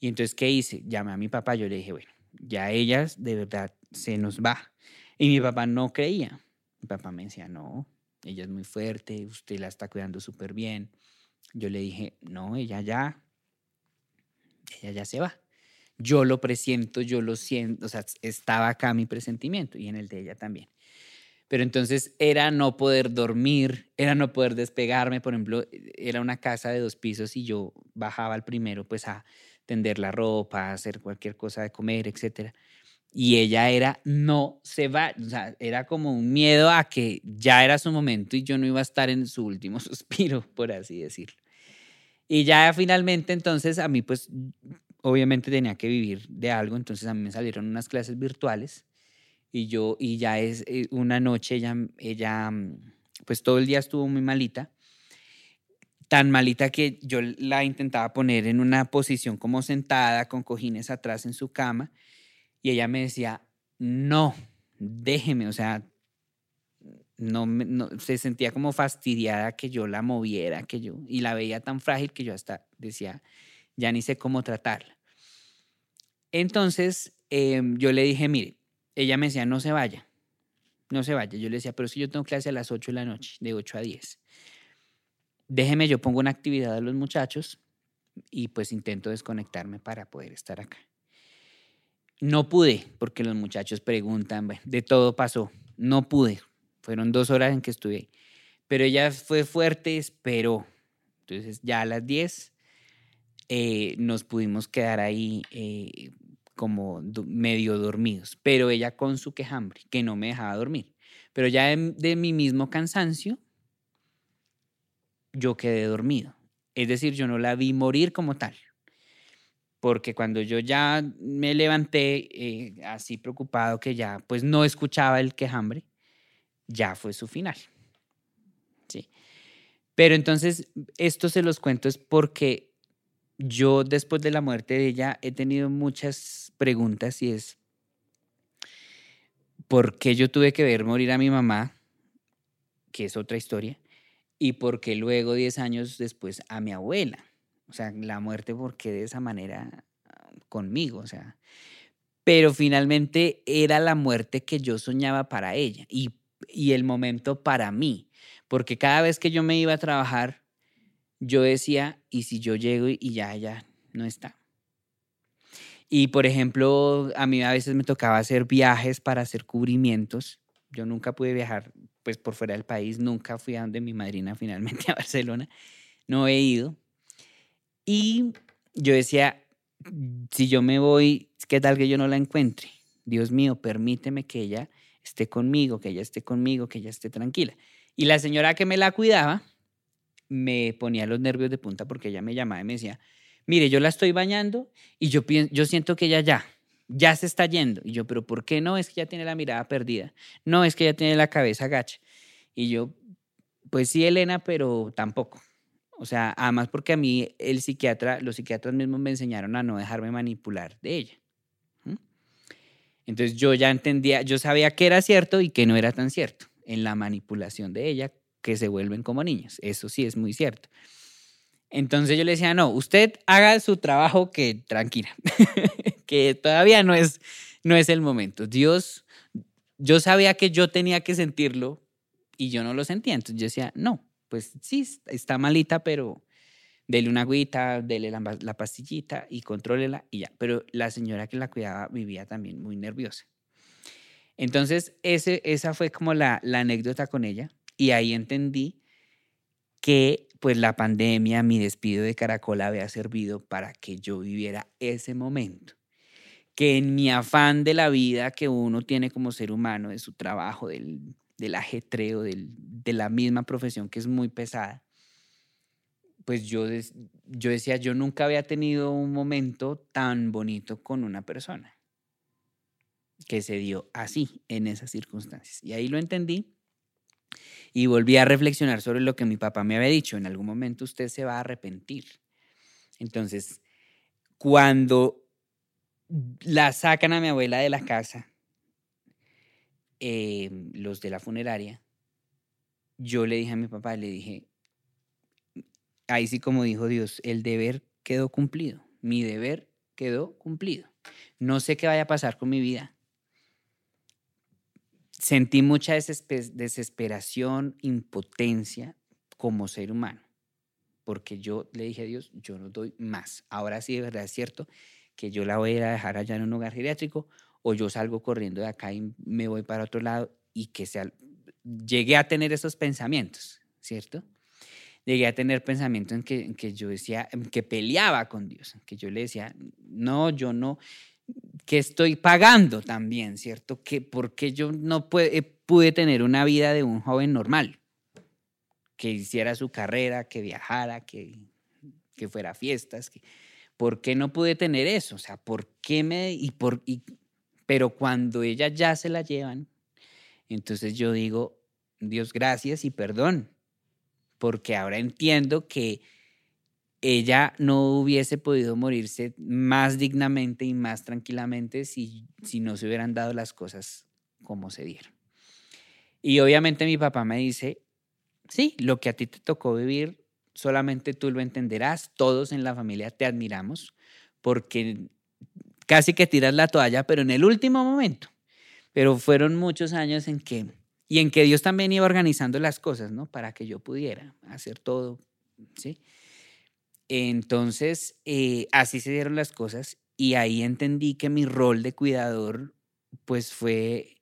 Y entonces, ¿qué hice? Llamé a mi papá, yo le dije, bueno, ya ella de verdad se nos va. Y mi papá no creía. Mi papá me decía, no, ella es muy fuerte, usted la está cuidando súper bien. Yo le dije, no, ella ya ella ya se va. Yo lo presiento, yo lo siento, o sea, estaba acá mi presentimiento y en el de ella también. Pero entonces era no poder dormir, era no poder despegarme, por ejemplo, era una casa de dos pisos y yo bajaba al primero pues a tender la ropa, a hacer cualquier cosa de comer, etcétera. Y ella era no se va, o sea, era como un miedo a que ya era su momento y yo no iba a estar en su último <laughs> suspiro, por así decirlo. Y ya finalmente entonces a mí pues obviamente tenía que vivir de algo, entonces a mí me salieron unas clases virtuales y yo y ya es eh, una noche ella ella pues todo el día estuvo muy malita. Tan malita que yo la intentaba poner en una posición como sentada con cojines atrás en su cama y ella me decía, "No, déjeme, o sea, no, se sentía como fastidiada que yo la moviera, que yo, y la veía tan frágil que yo hasta decía, ya ni sé cómo tratarla. Entonces em, yo le dije, mire, ella me decía, no se vaya, no se vaya. Yo le decía, pero si yo tengo clase a las 8 de la noche, de 8 a 10. Déjeme, yo pongo una actividad a los muchachos y pues intento desconectarme para poder estar acá. No pude, porque los muchachos preguntan, de todo pasó, no pude, fueron dos horas en que estuve Pero ella fue fuerte, esperó. Entonces ya a las 10 eh, nos pudimos quedar ahí eh, como medio dormidos. Pero ella con su quejambre, que no me dejaba dormir. Pero ya de, mi mismo cansancio, yo quedé dormido. Es decir, yo no la vi morir como tal porque cuando yo ya me levanté eh, así preocupado que ya pues no escuchaba el quejambre, ya fue su final. ¿Sí? Pero entonces, esto se los cuento es porque yo después de la muerte de ella he tenido muchas preguntas y es, ¿por qué yo tuve que ver morir a mi mamá? Que es otra historia. Y por qué luego, 10 años después, a mi abuela. O sea, la muerte, ¿por qué de esa manera conmigo? O sea, pero finalmente era la muerte que yo soñaba para ella. Y y el momento para mí, porque cada vez que yo me iba a trabajar, yo decía, ¿y si yo llego y ya, ya no está? Y por ejemplo, a mí a veces me tocaba hacer viajes para hacer cubrimientos. Yo nunca pude viajar pues por fuera del país, nunca fui a donde mi madrina finalmente <laughs> a Barcelona. No he ido, Y yo decía, si yo me voy, ¿qué tal que yo no la encuentre? Dios mío, permíteme que ella esté conmigo, que ella esté conmigo, que ella esté tranquila. Y la señora que me la cuidaba me ponía los nervios de punta porque ella me llamaba y me decía, mire, yo la estoy bañando y yo, yo siento que ella ya, ya se está yendo. Y yo, pero ¿por qué no? Es que ya tiene la mirada perdida. No, es que ya tiene la cabeza gacha. Y yo, pues sí, Elena, pero tampoco. O sea, además porque a mí el psiquiatra, los psiquiatras mismos me enseñaron a no dejarme manipular de ella. Entonces yo ya entendía, yo sabía que era cierto y que no era tan cierto en la manipulación de ella, que se vuelven como niños. Eso sí es muy cierto. Entonces yo le decía, no, usted haga su trabajo que tranquila, <laughs> que todavía no es, no es el momento. Dios, yo sabía que yo tenía que sentirlo y yo no lo sentía. Entonces yo decía, no, pues sí, está malita, pero dele una agüita, dele la, pastillita y contrólela y ya. Pero la señora que la cuidaba vivía también muy nerviosa. Entonces, esa fue como la, la anécdota con ella y ahí entendí que pues la pandemia, mi despido de Caracol había servido para que yo viviera ese momento. Que en mi afán de la vida que uno tiene como ser humano, de su trabajo, del, del ajetreo, del, de la misma profesión que es muy pesada, pues yo, yo decía, yo nunca había tenido un momento tan bonito con una persona que se dio así, en esas circunstancias. Y ahí lo entendí y volví a reflexionar sobre lo que mi papá me había dicho. En algún momento usted se va a arrepentir. Entonces, cuando la sacan a mi abuela de la casa, eh, los de la funeraria, yo le dije a mi papá, le dije, ahí sí como dijo Dios, el deber quedó cumplido, mi deber quedó cumplido. No sé qué vaya a pasar con mi vida. Sentí mucha desesperación, impotencia como ser humano, porque yo le dije a Dios, yo no doy más. Ahora sí, de verdad es cierto que yo la voy a a dejar allá en un hogar geriátrico o yo salgo corriendo de acá y me voy para otro lado y que sea, llegué a tener esos pensamientos, ¿cierto? llegué a tener pensamientos en que, que yo decía, que peleaba con Dios, que yo le decía, no, yo no, que estoy pagando también, ¿cierto? Que porque yo no pude, pude tener una vida de un joven normal, que hiciera su carrera, que viajara, que, que fuera a fiestas, que, ¿por qué no pude tener eso? O sea, ¿por qué me... Y por, y, pero cuando ella ya se la llevan, entonces yo digo, Dios gracias y perdón, porque ahora entiendo que ella no hubiese podido morirse más dignamente y más tranquilamente si, si no se hubieran dado las cosas como se dieron. Y obviamente mi papá me dice, sí, lo que a ti te tocó vivir, solamente tú lo entenderás, todos en la familia te admiramos, porque casi que tiras la toalla, pero en el último momento. Pero fueron muchos años en que y en que Dios también iba organizando las cosas, ¿no? Para que yo pudiera hacer todo, ¿sí? Entonces, eh, así se dieron las cosas y ahí entendí que mi rol de cuidador, pues fue,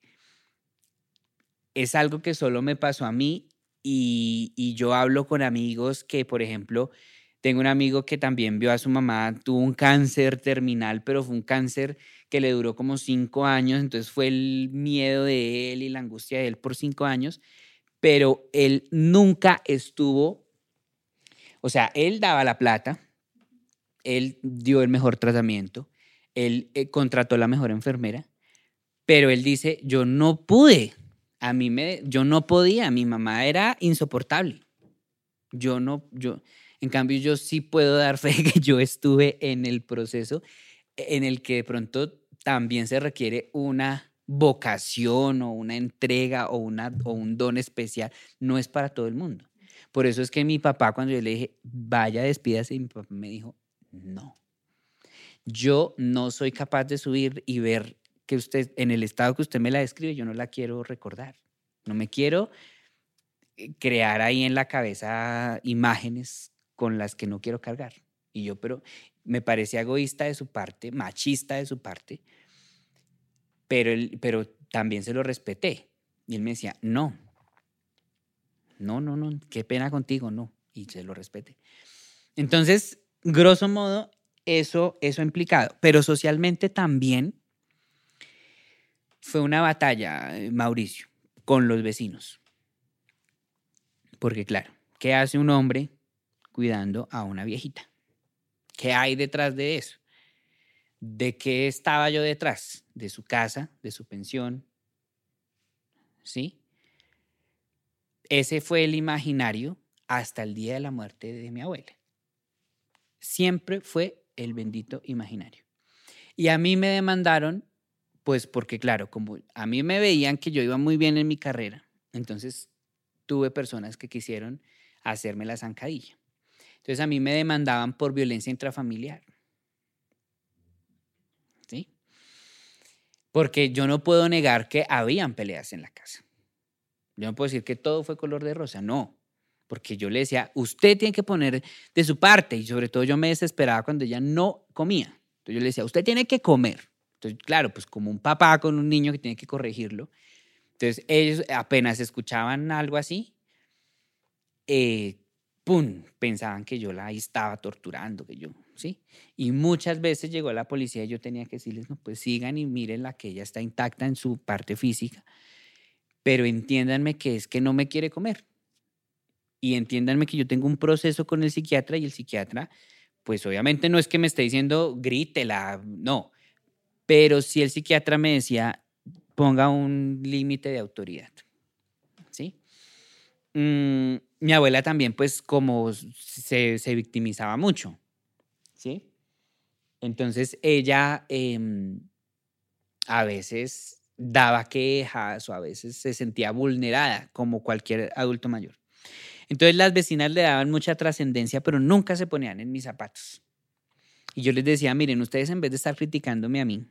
es algo que solo me pasó a mí y, y yo hablo con amigos que, por ejemplo, tengo un amigo que también vio a su mamá, tuvo un cáncer terminal, pero fue un cáncer que le duró como cinco años, entonces fue el miedo de él y la angustia de él por cinco años, pero él nunca estuvo, o sea, él daba la plata, él dio el mejor tratamiento, él eh, contrató la mejor enfermera, pero él dice, yo no pude, a mí me, yo no podía, mi mamá era insoportable, yo no, yo en cambio, yo sí puedo dar <laughs> fe que yo estuve en el proceso en el que de pronto también se requiere una vocación o una entrega o, una, o un don especial. No es para todo el mundo. Por eso es que mi papá, cuando yo le dije, vaya, despídase, mi papá me dijo, no. Yo no soy capaz de subir y ver que usted, en el estado que usted me la describe, yo no la quiero recordar. No me quiero eh, crear ahí en la cabeza imágenes con las que no quiero cargar. Y yo, pero me parece egoísta de su parte, machista de su parte, pero, él, pero también se lo respeté. Y él me decía, no, no, no, no, qué pena contigo, no. Y se lo respete. Entonces, grosso modo, eso, eso implicado. Pero socialmente también fue una batalla, eh, Mauricio, con los vecinos. Porque claro, ¿qué hace un hombre cuidando a una viejita? ¿Qué hay detrás de eso? ¿De qué estaba yo detrás? De su casa, de su pensión. ¿Sí? Ese fue el imaginario hasta el día de la muerte de mi abuela. Siempre fue el bendito imaginario. Y a mí me demandaron, pues porque claro, como a mí me veían que yo iba muy bien en mi carrera, entonces tuve personas que quisieron hacerme la zancadilla. Entonces a mí me demandaban por violencia intrafamiliar. ¿Sí? Porque yo no puedo negar que habían peleas en la casa. Yo no puedo decir que todo fue color de rosa, no. Porque yo le decía, usted tiene que poner de su parte. Y sobre todo yo me desesperaba cuando ella no comía. Entonces yo le decía, usted tiene que comer. Entonces, claro, pues como un papá con un niño que tiene que corregirlo. Entonces ellos apenas escuchaban algo así, eh, ¡pum! Pensaban que yo la estaba torturando, que yo, ¿sí? Y muchas veces llegó la policía y yo tenía que decirles, no, pues sigan y miren la que ella está intacta en su parte física, pero entiéndanme que es que no me quiere comer. Y entiéndanme que yo tengo un proceso con el psiquiatra y el psiquiatra, pues obviamente no es que me esté diciendo grítela, no, pero si el psiquiatra me decía, ponga un límite de autoridad. Mm, mi abuela también, pues, como se, victimizaba mucho, ¿sí? Entonces ella em, a veces daba quejas o a veces se sentía vulnerada como cualquier adulto mayor. Entonces las vecinas le daban mucha trascendencia, pero nunca se ponían en mis zapatos. Y yo les decía, miren, ustedes en vez de estar criticándome a mí,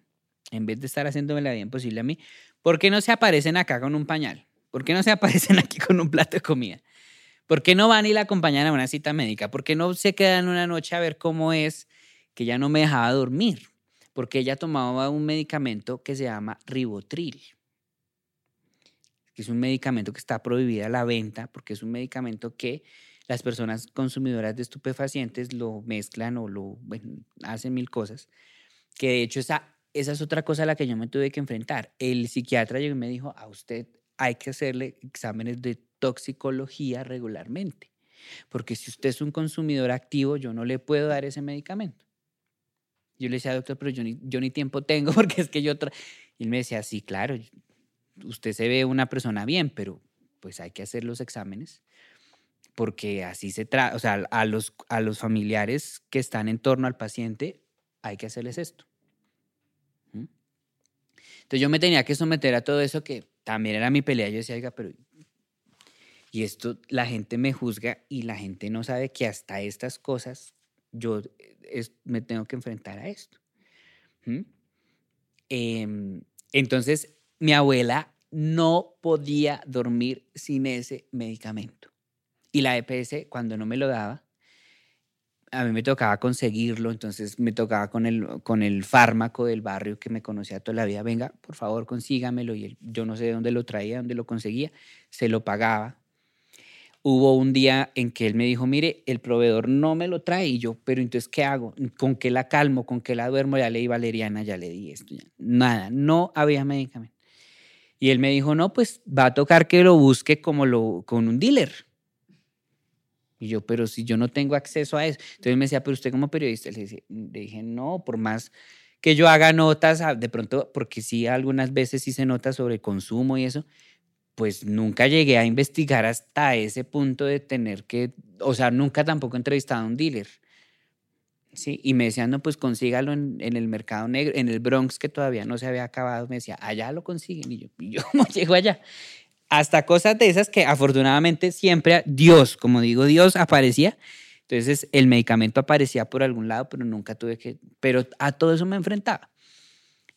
en vez de estar haciéndome la vida imposible a mí, ¿por qué no se aparecen acá con un pañal? ¿Por qué no se <laughs> aparecen aquí con un plato de comida? ¿Por qué no van y la acompañan a una cita médica? ¿Por qué no se quedan una noche a ver cómo es que ya no me dejaba dormir? Porque ella tomaba un medicamento que se llama ribotril, que es un medicamento que está prohibida la venta, porque es un medicamento que las personas consumidoras de estupefacientes lo mezclan o lo hacen mil cosas, que de hecho esa, esa es otra cosa a la que yo me tuve que enfrentar. El psiquiatra llegó y me dijo, a usted hay que hacerle exámenes de toxicología regularmente. Porque si usted es un consumidor activo, yo no le puedo dar ese medicamento. Yo le decía, doctor, pero yo ni, yo ni tiempo tengo <laughs> porque es que yo... Y él me decía, sí, claro, usted se ve una persona bien, pero pues hay que hacer los exámenes porque así se trata, o sea, a los, a los familiares que están en torno al paciente hay que hacerles esto. ¿Mm? Entonces yo me tenía que someter a todo eso que también era mi pelea. Yo decía, oiga, pero... Y esto, la gente me juzga y la gente no sabe que hasta estas cosas yo eh, me tengo que enfrentar a esto. Em, entonces, mi abuela no podía dormir sin ese medicamento. Y la EPS, cuando no me lo daba, a mí me tocaba conseguirlo, entonces me tocaba con el, con el fármaco del barrio que me conocía toda la vida, venga, por favor, consígamelo, y yo no sé de dónde lo traía, dónde lo conseguía, se lo pagaba. Hubo un día en que él me dijo, mire, el proveedor no me lo trae, y yo, pero entonces, ¿qué hago? ¿Con qué la calmo? ¿Con qué la duermo? Ya le di valeriana, ya le di esto, nada, no había medicamento. Y él me dijo, no, pues va a tocar que lo busque como lo, con un dealer y yo, pero si yo no tengo acceso a eso. Entonces me decía, pero usted como periodista, le, dije, no, por más que yo haga notas, ah, de pronto, porque sí, algunas veces hice notas sobre consumo y eso, pues nunca llegué a investigar hasta ese punto de tener que, o sea, nunca tampoco he entrevistado a un dealer. Sí, y me decían, no, pues consígalo en, en, el mercado negro, en el Bronx, que todavía no se había acabado. Me decía, allá lo consiguen. Y yo, y yo <laughs> ¿cómo llego allá? Hasta cosas de esas que afortunadamente siempre Dios, como digo, Dios aparecía. Entonces el medicamento aparecía por algún lado, pero nunca tuve que, pero a todo eso me enfrentaba.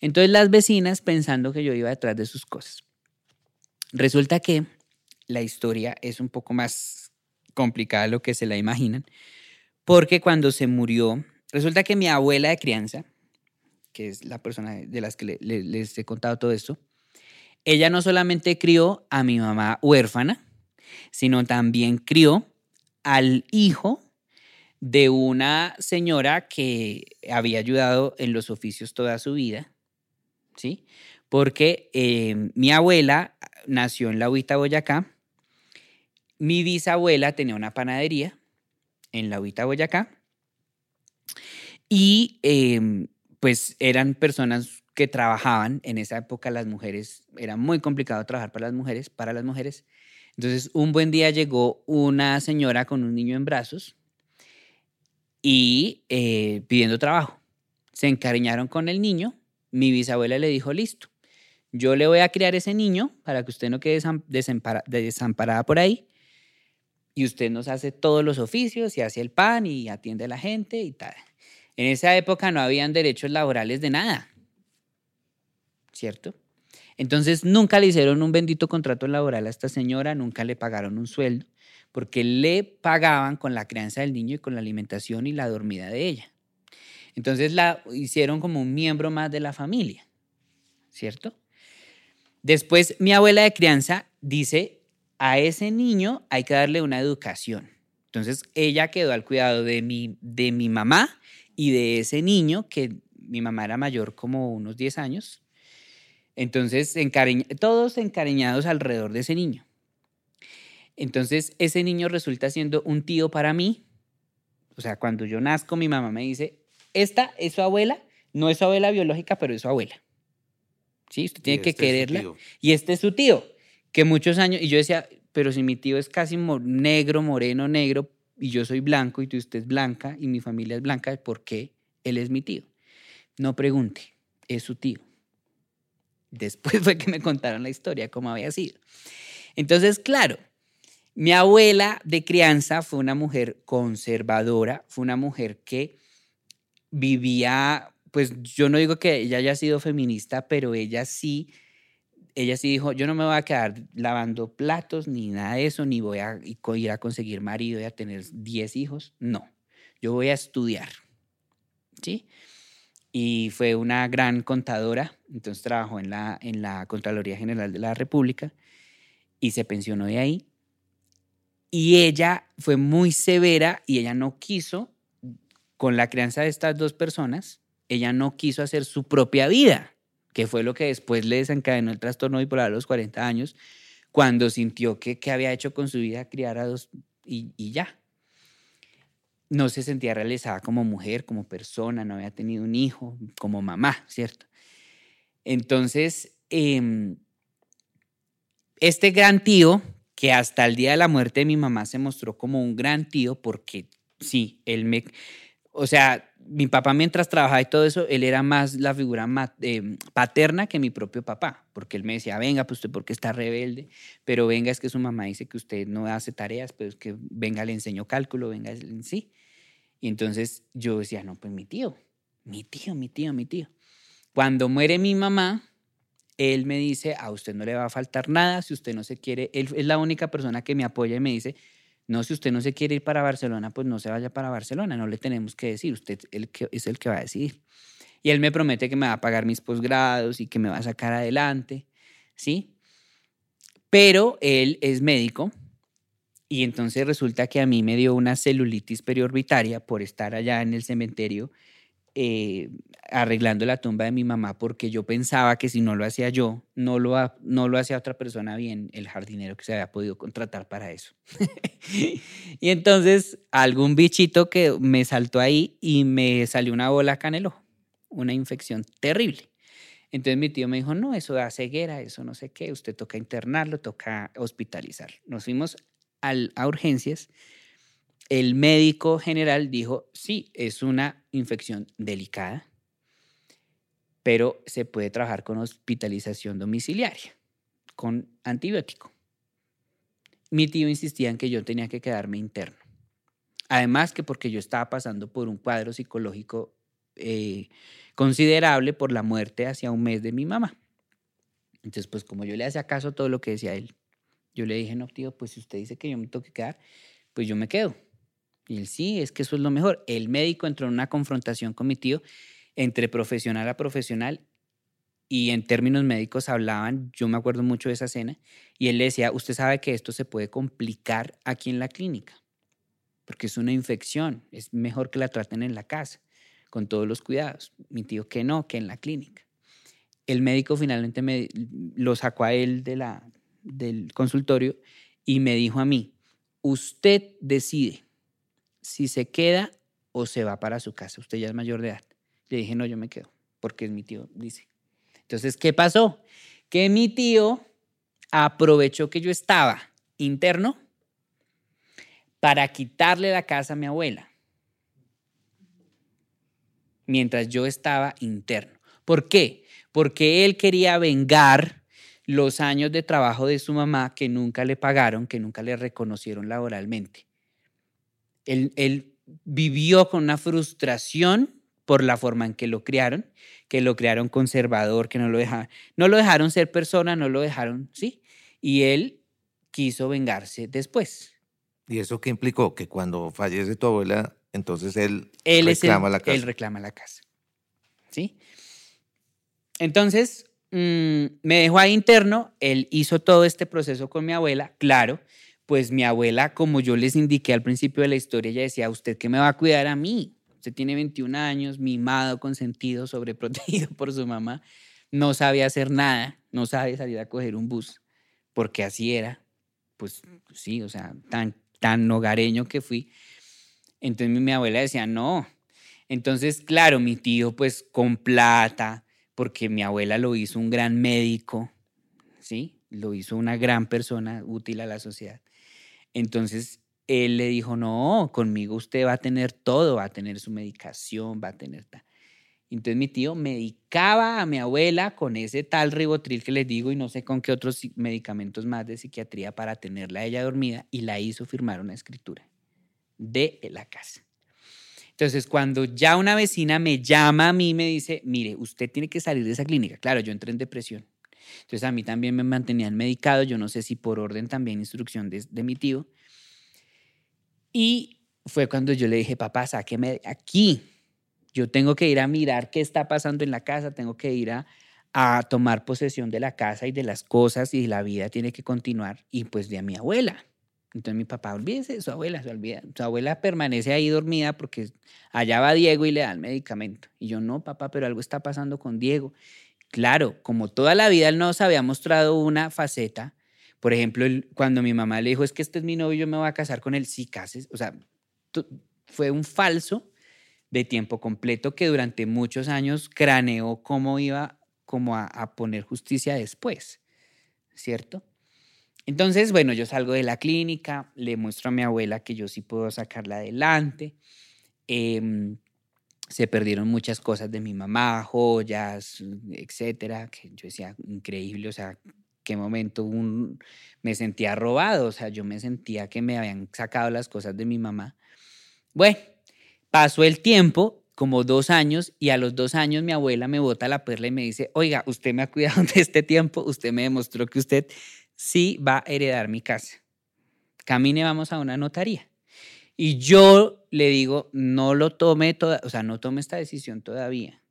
Entonces las vecinas pensando que yo iba detrás de sus cosas. Resulta que la historia es un poco más complicada de lo que se la imaginan, porque cuando se murió, resulta que mi abuela de crianza, que es la persona de las que les he contado todo esto, ella no solamente crió a mi mamá huérfana, sino también crió al hijo de una señora que había ayudado en los oficios toda su vida, ¿sí? Porque eh, mi abuela nació en la Huita, Boyacá. Mi bisabuela tenía una panadería en la Huita, Boyacá. Y em, pues eran personas que trabajaban. En esa época las mujeres, era muy complicado trabajar para las mujeres, para las mujeres. Entonces un buen día llegó una señora con un niño en brazos y eh, pidiendo trabajo. Se encariñaron con el niño. Mi bisabuela le dijo, listo, yo le voy a criar ese niño para que usted no quede desamparada por ahí. Y usted nos hace todos los oficios y hace el pan y atiende a la gente y tal. En esa época no habían derechos laborales de nada. ¿Cierto? Entonces nunca le hicieron un bendito contrato laboral a esta señora, nunca le pagaron un sueldo, porque le pagaban con la crianza del niño y con la alimentación y la dormida de ella. Entonces la hicieron como un miembro más de la familia, ¿cierto? Después, mi abuela de crianza dice, a ese niño hay que darle una educación. Entonces, ella quedó al cuidado de mi, de mi mamá y de ese niño, que mi mamá era mayor como unos 10 años. Entonces, todos encariñados alrededor de ese niño. Entonces, ese niño resulta siendo un tío para mí. O sea, cuando yo nazco, mi mamá me dice, esta es su abuela, no es su abuela biológica, pero es su abuela. ¿sí? Usted tiene que este quererla. Y este es su tío, que muchos años, y yo decía, pero si mi tío es casi negro, moreno, negro, y yo soy blanco y usted es blanca y mi familia es blanca, ¿por qué él es mi tío? No pregunte, es su tío. Después <laughs> fue que me contaron la historia, cómo había sido. Entonces, claro, mi abuela de crianza fue una mujer conservadora, fue una mujer que vivía pues yo no digo que ella haya sido feminista, pero ella sí, ella sí dijo, yo no me voy a quedar lavando platos ni nada de eso, ni voy a ir a conseguir marido y a tener 10 hijos, no, yo voy a estudiar, ¿sí? Y fue una gran contadora, entonces trabajó en la, en la Contraloría General de la República y se pensionó de ahí. Y ella fue muy severa y ella no quiso, con la crianza de estas dos personas, ella no quiso hacer su propia vida, que fue lo que después le desencadenó el trastorno bipolar a los 40 años, cuando sintió que, que había hecho con su vida criar a dos y, ya. No se sentía realizada como mujer, como persona, no había tenido un hijo, como mamá, ¿cierto? Entonces, em, este gran tío, que hasta el día de la muerte de mi mamá se mostró como un gran tío, porque sí, él me, o sea, mi papá mientras trabajaba y todo eso, él era más la figura eh, paterna que mi propio papá, porque él me decía, venga, pues usted porque está rebelde, pero venga, es que su mamá dice que usted no hace tareas, pero es que venga, le enseño cálculo, venga, en sí. Y entonces yo decía, no, pues mi tío, mi tío, mi tío, mi tío. Cuando muere mi mamá, él me dice, a usted no le va a faltar nada, si usted no se quiere, él es la única persona que me apoya y me dice, no, si usted no se quiere ir para Barcelona, pues no se vaya para Barcelona, no le tenemos que decir, usted el es el que va a decidir. Y él me promete que me va a pagar mis posgrados y que me va a sacar adelante, ¿sí? Pero él es médico y entonces resulta que a mí me dio una celulitis periorbitaria por estar allá en el cementerio eh, arreglando la tumba de mi mamá porque yo pensaba que si no lo hacía yo, no lo, no lo hacía otra persona bien, el jardinero que se había podido contratar para eso. <laughs> y entonces algún bichito que me saltó ahí y me salió una bola acá en una infección terrible. Entonces mi tío me dijo, no, eso da ceguera, eso no sé qué, usted toca internarlo, toca hospitalizar. Nos fuimos al, a urgencias el médico general dijo, sí, es una infección delicada, pero se puede trabajar con hospitalización domiciliaria, con antibiótico. Mi tío insistía en que yo tenía que quedarme interno. Además que porque yo estaba pasando por un cuadro psicológico eh, considerable por la muerte hacia un mes de mi mamá. Entonces, pues como yo le hacía caso a todo lo que decía él, yo le dije, no, tío, pues si usted dice que yo me tengo que quedar, pues yo me quedo. Y él, sí, es que eso es lo mejor. El médico entró en una confrontación con mi tío entre profesional a profesional y en términos médicos hablaban, yo me acuerdo mucho de esa escena, y él le decía, usted sabe que esto se puede complicar aquí en la clínica. porque es una infección, es mejor que la traten en la casa, con todos los cuidados. Mi tío que no, que en la clínica. El médico finalmente me lo sacó a él de la, del consultorio y me dijo a mí, usted decide si se queda o se va para su casa, usted ya es mayor de edad. Le dije, no, yo me quedo, porque es mi tío, dice. Entonces, ¿qué pasó? Que mi tío aprovechó que yo estaba interno para quitarle la casa a mi abuela, mientras yo estaba interno. ¿Por qué? Porque él quería vengar los años de trabajo de su mamá que nunca le pagaron, que nunca le reconocieron laboralmente. Él, él vivió con una frustración por la forma en que lo criaron, que lo criaron conservador, que no lo dejaron, no lo dejaron ser persona, no lo dejaron, ¿sí? Y él quiso vengarse después. ¿Y eso qué implicó? Que cuando fallece tu abuela, entonces él, reclama la casa. Él reclama la casa. ¿Sí? Entonces, mm, me dejó ahí interno, él hizo todo este proceso con mi abuela, claro, pues mi abuela, como yo les indiqué al principio de la historia, ella decía, ¿usted qué me va a cuidar a mí? Usted tiene 21 años, mimado, consentido, sobreprotegido <laughs> por su mamá, no sabe hacer nada, no sabe salir a coger un bus, porque así era, pues sí, o sea, tan, tan hogareño que fui. Entonces mi abuela decía, no. Entonces, claro, mi tío pues con plata, porque mi abuela lo hizo un gran médico, ¿sí? Lo hizo una gran persona útil a la sociedad. Entonces, él le dijo, no, conmigo usted va a tener todo, va a tener su medicación, va a tener tal. Entonces mi tío medicaba a mi abuela con ese tal ribotril que les digo y no sé con qué otros medicamentos más de psiquiatría para tenerla a ella dormida y la hizo firmar una escritura de la casa. Entonces cuando ya una vecina me llama a mí me dice, mire, usted tiene que salir de esa clínica. Claro, yo entré en depresión. Entonces a mí también me mantenían medicado, yo no sé si por orden también, instrucción de, mi tío. Y fue cuando yo le dije, papá, sáqueme de aquí. Yo tengo que ir a mirar qué está pasando en la casa, tengo que ir a, tomar posesión de la casa y de las cosas y la vida tiene que continuar. Y pues de a mi abuela. Entonces mi papá, olvídese de su abuela, olvida. Su abuela permanece ahí dormida porque allá va Diego y le da el medicamento. Y yo, no, papá, pero algo está pasando con Diego. Claro, como toda la vida él nos había mostrado una faceta, por ejemplo, cuando mi mamá le dijo, es que este es mi novio, yo me voy a casar con él, sí, cases. O sea, fue un falso de tiempo completo que durante muchos años craneó cómo iba como a, poner justicia después, ¿cierto? Entonces, bueno, yo salgo de la clínica, le muestro a mi abuela que yo sí puedo sacarla adelante. Eh, se perdieron muchas cosas de mi mamá, joyas, etcétera, que yo decía, increíble, o sea, qué momento un, me sentía robado, o sea, yo me sentía que me habían sacado las cosas de mi mamá. Bueno, pasó el tiempo, como dos años, y a los dos años mi abuela me bota la perla y me dice, oiga, usted me ha cuidado <laughs> de este tiempo, usted me demostró que usted sí va a heredar mi casa. Camine, vamos a una notaría. Y yo le digo, no lo tome, toda, o sea, no tome esta decisión todavía,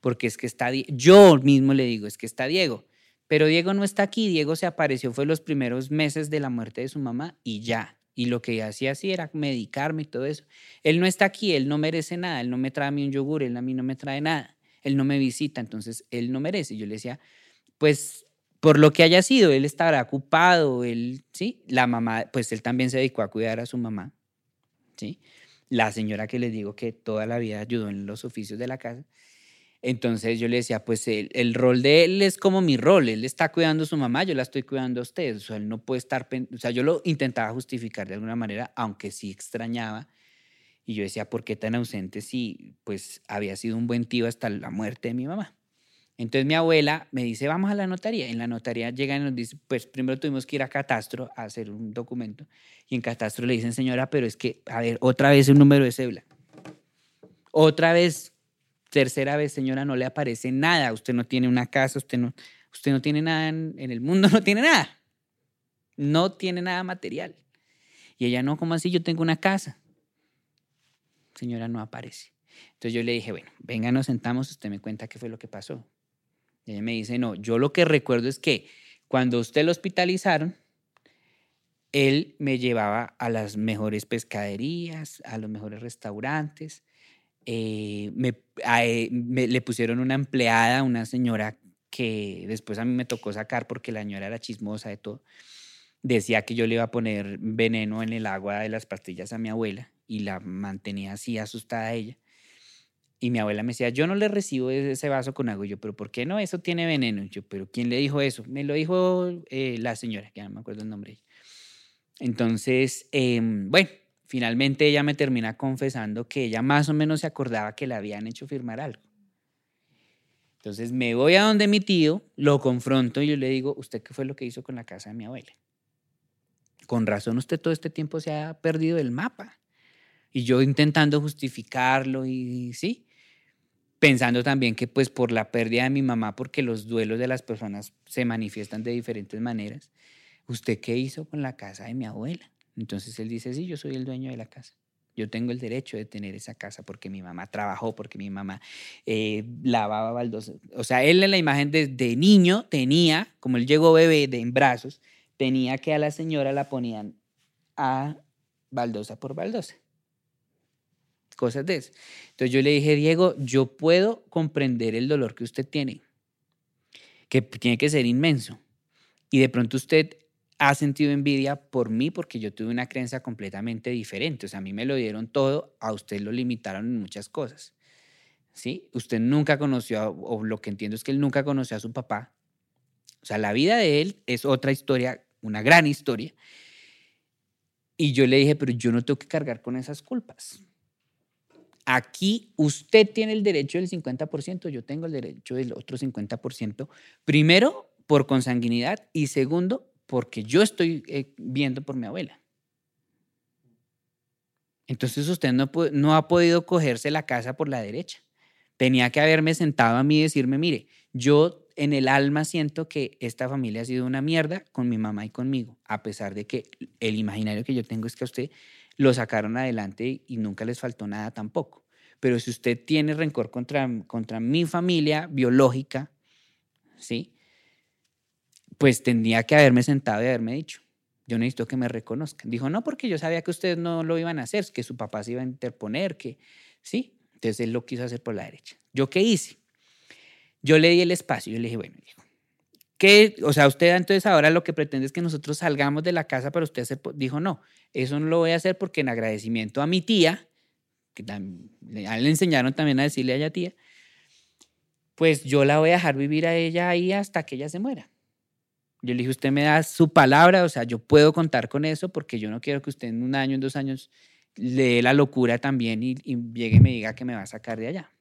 porque es que está, yo mismo le digo, es que está Diego, pero Diego no está aquí, Diego se apareció, fue los primeros meses de la muerte de su mamá y ya. Y lo que hacía así era medicarme y todo eso. Él no está aquí, él no merece nada, él no me trae a mí un yogur, él a mí no me trae nada, él no me visita, entonces él no merece. Yo le decía, pues por lo que haya sido, él estará ocupado, él, sí, la mamá, pues él también se dedicó a cuidar a su mamá, La señora que les digo que toda la vida ayudó en los oficios de la casa. Entonces yo le decía, pues el, rol de él es como mi rol, él está cuidando a su mamá, yo la estoy cuidando a usted, o él no puede estar, o sea, yo lo intentaba justificar de alguna manera, aunque sí extrañaba, y yo decía, ¿por qué tan ausente si pues había sido un buen tío hasta la muerte de mi mamá? Entonces mi abuela me dice, vamos a la notaría. En la notaría llegan y nos dice, pues primero tuvimos que ir a Catastro a hacer un documento. Y en Catastro le dicen, señora, pero es que, a ver, otra vez un número de cédula. Otra vez, tercera vez, señora, no le aparece nada. Usted no tiene una casa, usted no, usted no tiene nada en, en el mundo, <laughs> no tiene nada. No tiene nada material. Y ella, no, ¿cómo así? Yo tengo una casa. Señora, no aparece. Entonces yo le dije, bueno, venga, nos sentamos, usted me cuenta qué fue lo que pasó. Ella me dice, no, yo lo que recuerdo es que cuando usted lo hospitalizaron, él me llevaba a las mejores pescaderías, a los mejores restaurantes. Eh, me, eh, me, le pusieron una empleada, una señora que después a mí me tocó sacar porque la señora era chismosa de todo. Decía que yo le iba a poner veneno en el agua de las pastillas a mi abuela y la mantenía así asustada a ella. Y mi abuela me decía, yo no le recibo ese vaso con agua. yo, pero ¿por qué no? Eso tiene veneno. yo, pero ¿quién le dijo eso? Me lo dijo eh, la señora, que no me acuerdo el nombre. Entonces, em, bueno, finalmente ella me termina confesando que ella más o menos se acordaba que le habían hecho firmar algo. Entonces me voy a donde mi tío, lo confronto y yo le digo, ¿usted qué fue lo que hizo con la casa de mi abuela? Con razón usted todo este tiempo se ha perdido del mapa. Y yo intentando justificarlo y sí, pensando también que pues por la pérdida de mi mamá, porque los duelos de las personas se manifiestan de diferentes maneras, ¿usted qué hizo con la casa de mi abuela? Entonces él dice, sí, yo soy el dueño de la casa. Yo tengo el derecho de tener esa casa porque mi mamá trabajó, porque mi mamá eh, lavaba baldosas. O sea, él en la imagen de, niño tenía, como él llegó bebé de, en brazos, tenía que a la señora la ponían a baldosa por baldosa. Cosas de. Entonces yo le dije, Diego, yo puedo comprender el dolor que usted tiene, que tiene que ser inmenso. Y de pronto usted ha sentido envidia por mí porque yo tuve una creencia completamente diferente. O sea, a mí me lo dieron todo, a usted lo limitaron en muchas cosas. ¿Sí? Usted nunca conoció, o lo que entiendo es que él nunca conoció a su papá. O sea, la vida de él es otra historia, una gran historia. Y yo le dije, pero yo no tengo que cargar con esas culpas. Aquí usted tiene el derecho del 50%, yo tengo el derecho del otro 50%. Primero, por consanguinidad y segundo, porque yo estoy eh, viendo por mi abuela. Entonces usted no, ha podido cogerse la casa por la derecha. Tenía que haberme sentado a mí y decirme, mire, yo en el alma siento que esta familia ha sido una mierda con mi mamá y conmigo, a pesar de que el imaginario que yo tengo es que a usted lo sacaron adelante y nunca les faltó nada tampoco. Pero si usted tiene rencor contra, contra mi familia biológica, ¿sí? pues tendría que haberme sentado y haberme dicho, yo necesito que me reconozcan. Dijo, no, porque yo sabía que ustedes no lo iban a hacer, que su papá se iba a interponer, que sí. Entonces él lo quiso hacer por la derecha. ¿Yo qué hice? Yo le di el espacio, yo le dije, bueno, ¿qué? O sea, usted entonces ahora lo que pretende es que nosotros salgamos de la casa, pero usted se dijo, no, eso no lo voy a hacer porque en agradecimiento a mi tía, le enseñaron también a decirle a ella tía, pues yo la voy a dejar vivir a ella ahí hasta que ella se muera. Yo le dije, usted me da su palabra, o sea, yo puedo contar con eso porque yo no quiero que usted en un año, en dos años, le dé la locura también y, llegue y me diga que me va a sacar de allá.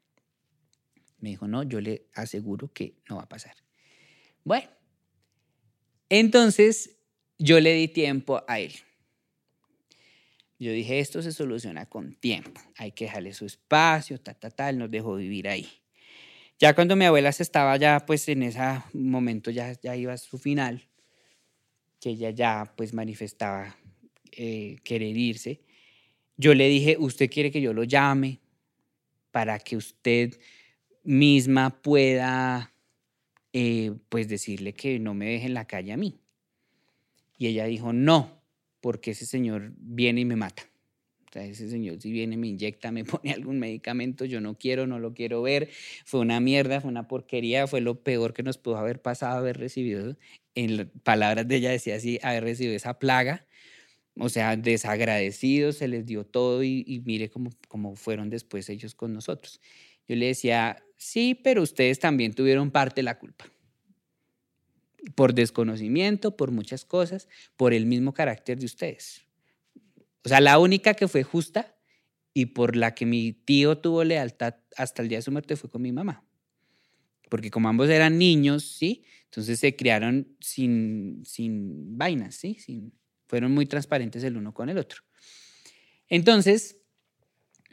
Me dijo, no, yo le aseguro que no va a pasar. Bueno, entonces yo le di tiempo a él. Yo dije, esto se soluciona con tiempo. Hay que dejarle su espacio, ta, ta, ta. Él nos dejó vivir ahí. Ya cuando mi abuela se estaba ya, pues en ese momento ya, ya iba a su final, que ella ya pues manifestaba eh, querer irse, yo le dije, usted quiere que yo lo llame para que usted misma pueda eh, pues decirle que no me deje en la calle a mí. Y ella dijo, no, porque ese señor viene y me mata ese señor si viene, me inyecta, me <laughs> pone algún medicamento, yo no quiero, no lo quiero ver. Fue una mierda, fue una porquería, fue lo peor que nos pudo haber pasado haber recibido. En palabras de ella decía así, haber recibido esa plaga. O sea, desagradecidos, se les dio todo y, y mire cómo, cómo fueron después ellos con nosotros. Yo le decía, sí, pero ustedes también tuvieron parte de la culpa por desconocimiento, por muchas cosas, por el mismo carácter de ustedes. O sea, la única que fue justa y por la que mi tío tuvo lealtad hasta el día de su muerte fue con mi mamá. Porque como ambos eran niños, ¿sí? Entonces se criaron sin, sin vainas, ¿sí? Sin, fueron muy transparentes el uno con el otro. Entonces,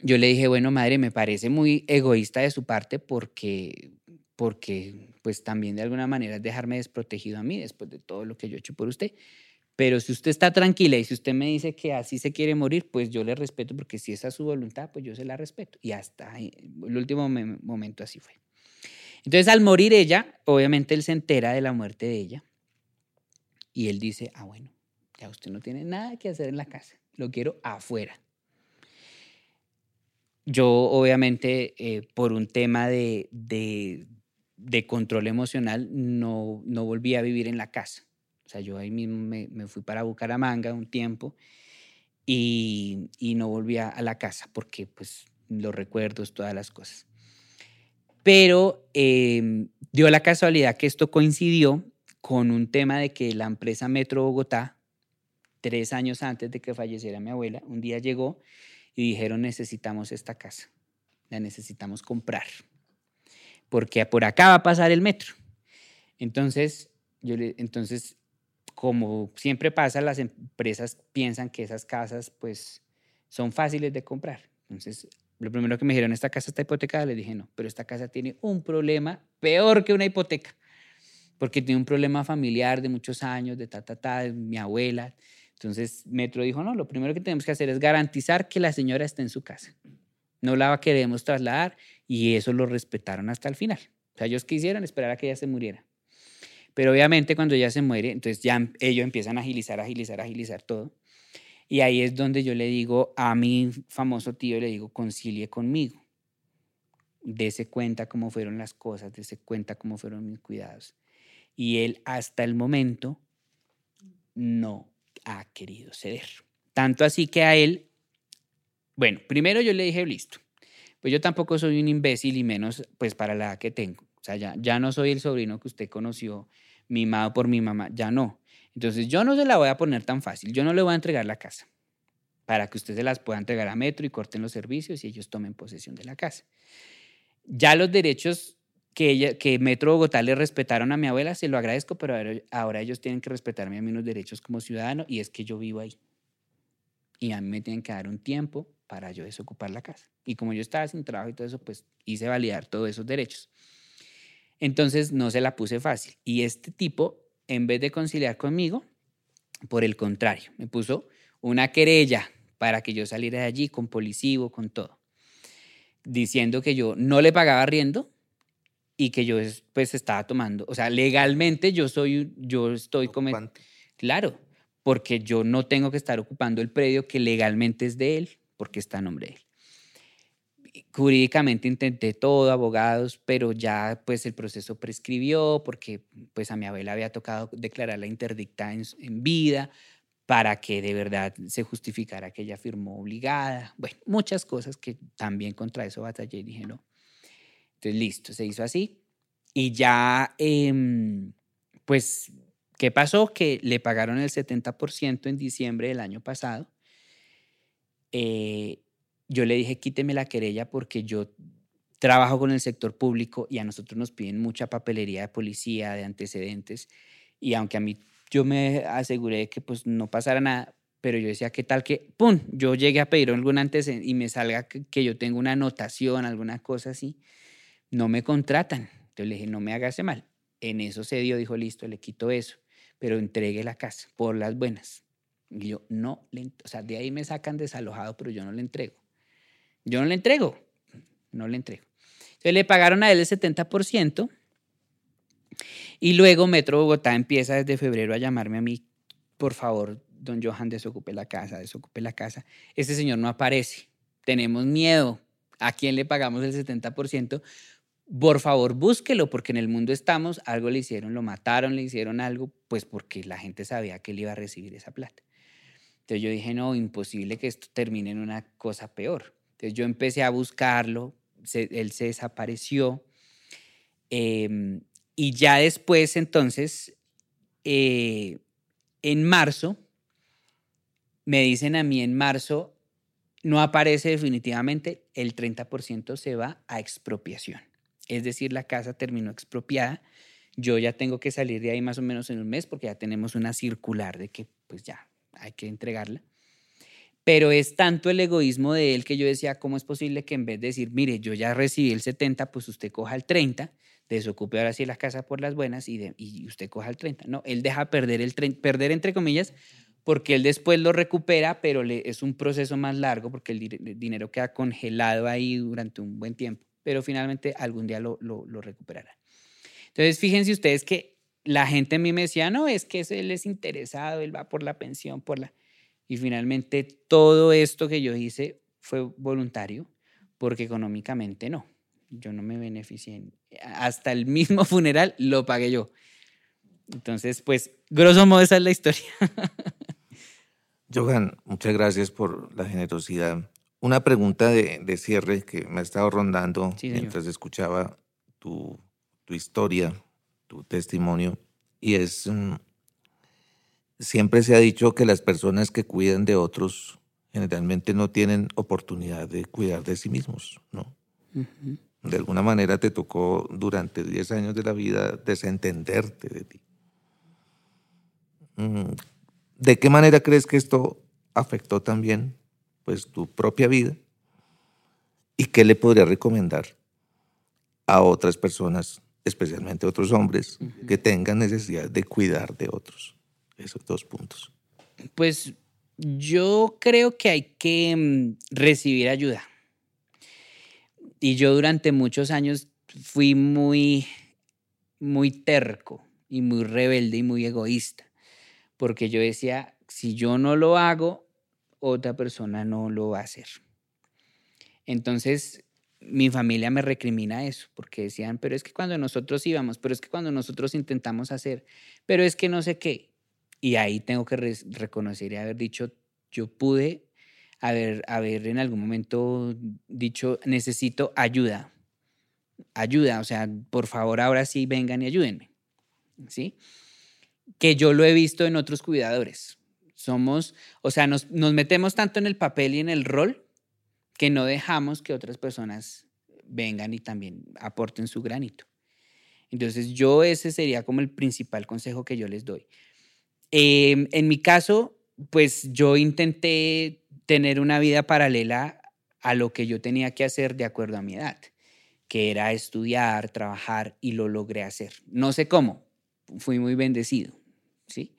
yo le dije, bueno, madre, me parece muy egoísta de su parte porque, porque pues también de alguna manera es dejarme desprotegido a mí después de todo lo que yo he hecho por usted. Pero si usted está tranquila y si usted me dice que así se quiere morir, pues yo le respeto, porque si esa es su voluntad, pues yo se la respeto. Y hasta el último momento así fue. Entonces, al morir ella, obviamente él se entera de la muerte de ella y él dice, ah, bueno, Ya usted no tiene nada que hacer en la casa. Lo quiero afuera. Yo, obviamente, eh, por un tema de, de, de, control emocional, no, no volví a vivir en la casa. O sea, yo ahí mismo me, fui para Bucaramanga un tiempo y, y no volví a, a, la casa porque, pues, los recuerdos, todas las cosas. Pero eh, dio la casualidad que esto coincidió con un tema de que la empresa Metro Bogotá, tres años antes de que falleciera mi abuela, un día llegó y dijeron necesitamos esta casa, la necesitamos comprar, porque por acá va a pasar el metro. Entonces, entonces como siempre pasa, las empresas piensan que esas casas pues son fáciles de comprar. Entonces, lo primero que me dijeron, esta casa está hipotecada, le dije, no, pero esta casa tiene un problema peor que una hipoteca porque tiene un problema familiar de muchos años, de ta, ta, de mi abuela. Entonces Metro dijo, no, lo primero que tenemos que hacer es garantizar que la señora esté en su casa. No la queremos trasladar y eso lo respetaron hasta el final. O sea, ellos quisieron esperar a que ella se muriera. Pero obviamente cuando ella se muere, entonces ya ellos empiezan a agilizar, agilizar, agilizar todo. Y ahí es donde yo le digo a mi famoso tío, le digo, concilie conmigo. Dese cuenta cómo fueron las cosas, dese cuenta cómo fueron mis cuidados y él hasta el momento no ha querido ceder. Tanto así que a él, bueno, primero yo le dije, listo, pues yo tampoco soy un imbécil y menos pues para la edad que tengo. O sea, ya, ya no soy el sobrino que usted conoció mimado por mi mamá, ya no. Entonces yo no se la voy a poner tan fácil, yo no le voy a entregar la casa para que usted se las pueda entregar a Metro y corten los servicios y ellos tomen posesión de la casa. Ya los derechos que, Metro Bogotá le respetaron a mi abuela, se lo agradezco, pero ahora, ellos tienen que respetarme a mí unos derechos como ciudadano y es que yo vivo ahí. Y a mí me tienen que dar un tiempo para yo desocupar la casa. Y como yo estaba sin trabajo y todo eso, pues hice validar todos esos derechos. Entonces no se la puse fácil. Y este tipo, en vez de conciliar conmigo, por el contrario, me puso una querella para que yo saliera de allí con policivo, con todo, diciendo que yo no le pagaba riendo y que yo pues estaba tomando, o sea, legalmente yo soy, yo estoy como... Claro, porque yo no tengo que estar ocupando el predio que legalmente es de él, porque está a nombre de él. Jurídicamente intenté todo, abogados, pero ya pues el proceso prescribió porque pues a mi abuela había tocado declarar la interdicta en, vida para que de verdad se justificara que ella firmó obligada. Bueno, muchas cosas que también contra eso batallé y dije no. Entonces, listo, se hizo así. Y ya, eh, pues, ¿qué pasó? Que le pagaron el 70% en diciembre del año pasado. Eh, yo le dije, quíteme la querella porque yo trabajo con el sector público y a nosotros nos piden mucha papelería de policía, de antecedentes. Y aunque a mí yo me aseguré que pues no pasara nada, pero yo decía, ¿qué tal que, pum, yo llegue a pedir algún antecedente y me salga que, que yo tengo una anotación, alguna cosa así? no me contratan. Entonces le dije, no me hagas mal. En eso se dio, dijo, listo, le quito eso, pero entregue la casa por las buenas. Y yo, no, le, o sea, de ahí me sacan desalojado, pero yo no le entrego. Yo no le entrego, no le entrego. Entonces le pagaron a él el 70% y luego Metro Bogotá empieza desde febrero a llamarme a mí, por favor, don Johan, desocupe la casa, desocupe la casa. Este señor no aparece, tenemos miedo. ¿A quién le pagamos el 70%? Por favor búsquelo, porque en el mundo estamos, algo le hicieron, lo mataron, le hicieron algo, pues porque la gente sabía que él iba a recibir esa plata. Entonces yo dije, no, imposible que esto termine en una cosa peor. Entonces yo empecé a buscarlo, él se desapareció. Em, y ya después, entonces, eh, en marzo, me dicen a mí en marzo, no aparece definitivamente, el 30% se va a expropiación es decir, la casa terminó expropiada. Yo ya tengo que salir de ahí más o menos en un mes porque ya tenemos una circular de que pues ya hay que entregarla. Pero es tanto el egoísmo de él que yo decía, ¿cómo es posible que en vez de decir, mire, yo ya recibí el 70, pues usted coja el 30, desocupe ahora sí la casa por las buenas y, usted coja el 30? No, él deja perder el perder entre comillas, porque él después lo recupera, pero es un proceso más largo porque el dinero queda congelado ahí durante un buen tiempo pero finalmente algún día lo, lo, recuperarán. Entonces, fíjense ustedes que la gente a mí me decía, no, es que él es interesado, él va por la pensión, por la... Y finalmente todo esto que yo hice fue voluntario porque económicamente no. Yo no me beneficié. Hasta el mismo <laughs> funeral lo pagué yo. Entonces, pues, grosso modo, esa es la historia. <laughs> Johan, muchas gracias por la generosidad. Una pregunta de, cierre que me ha estado rondando mientras escuchaba tu, historia, tu testimonio, y es, mm, siempre se ha dicho que las personas que cuidan de otros generalmente no tienen oportunidad de cuidar de sí mismos, ¿no? De alguna manera te tocó durante 10 años de la vida desentenderte de ti. Mm, ¿De qué manera crees que esto afectó también pues, tu propia vida? ¿Y qué le podría recomendar a otras personas, especialmente a otros hombres, que tengan necesidad de cuidar de otros? Esos dos puntos. Pues yo creo que hay que mm, recibir ayuda. Y yo durante muchos años fui muy, muy terco y muy rebelde y muy egoísta porque yo decía, si yo no lo hago, otra persona no lo va a hacer. Entonces, mi familia me recrimina eso, porque decían, pero es que cuando nosotros íbamos, pero es que cuando nosotros intentamos hacer, pero es que no sé qué. Y ahí tengo que reconocer y haber dicho, yo pude haber, haber en algún momento dicho, necesito ayuda, ayuda, o sea, por favor ahora sí vengan y ayúdenme, ¿sí? que yo lo he visto en otros cuidadores. Somos, o sea, nos, metemos tanto en el papel y en el rol que no dejamos que otras personas vengan y también aporten su granito. Entonces, yo ese sería como el principal consejo que yo les doy. Em, en mi caso, pues yo intenté tener una vida paralela a lo que yo tenía que hacer de acuerdo a mi edad, que era estudiar, trabajar y lo logré hacer. No sé cómo, fui muy bendecido. ¿sí?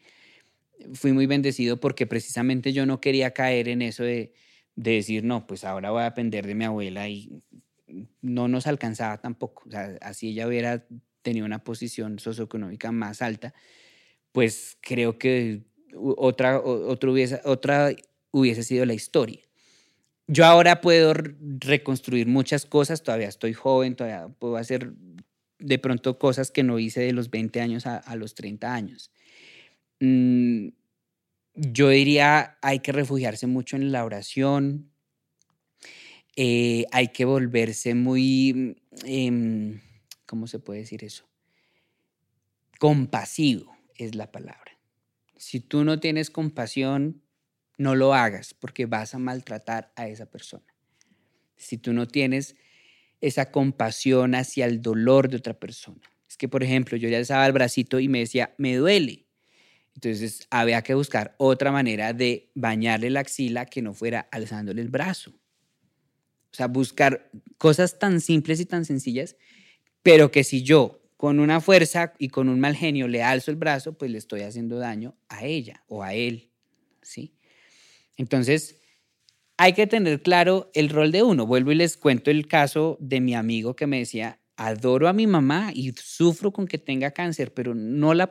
Fui muy bendecido porque precisamente yo no quería caer en eso de, decir, no, pues ahora voy a depender de mi abuela y no nos alcanzaba tampoco. O sea, así ella hubiera tenido una posición socioeconómica más alta, pues creo que otra, otra, hubiese, otra hubiese sido la historia. Yo ahora puedo reconstruir muchas cosas, todavía estoy joven, todavía puedo hacer de pronto cosas que no hice de los 20 años a, a los 30 años. Mm, yo diría, hay que refugiarse mucho en la oración, eh, hay que volverse muy, em, ¿cómo se puede decir eso? Compasivo es la palabra. Si tú no tienes compasión, no lo hagas porque vas a maltratar a esa persona. Si tú no tienes esa compasión hacia el dolor de otra persona. Es que, por ejemplo, yo ya alzaba el bracito y me decía, me duele. Entonces había que buscar otra manera de bañarle la axila que no fuera alzándole el brazo. O sea, buscar cosas tan simples y tan sencillas, pero que si yo con una fuerza y con un mal genio le alzo el brazo, pues le estoy haciendo daño a ella o a él, ¿sí? Entonces, hay que tener claro el rol de uno. Vuelvo y les cuento el caso de mi amigo que me decía, adoro a mi mamá y sufro con que tenga cáncer, pero no la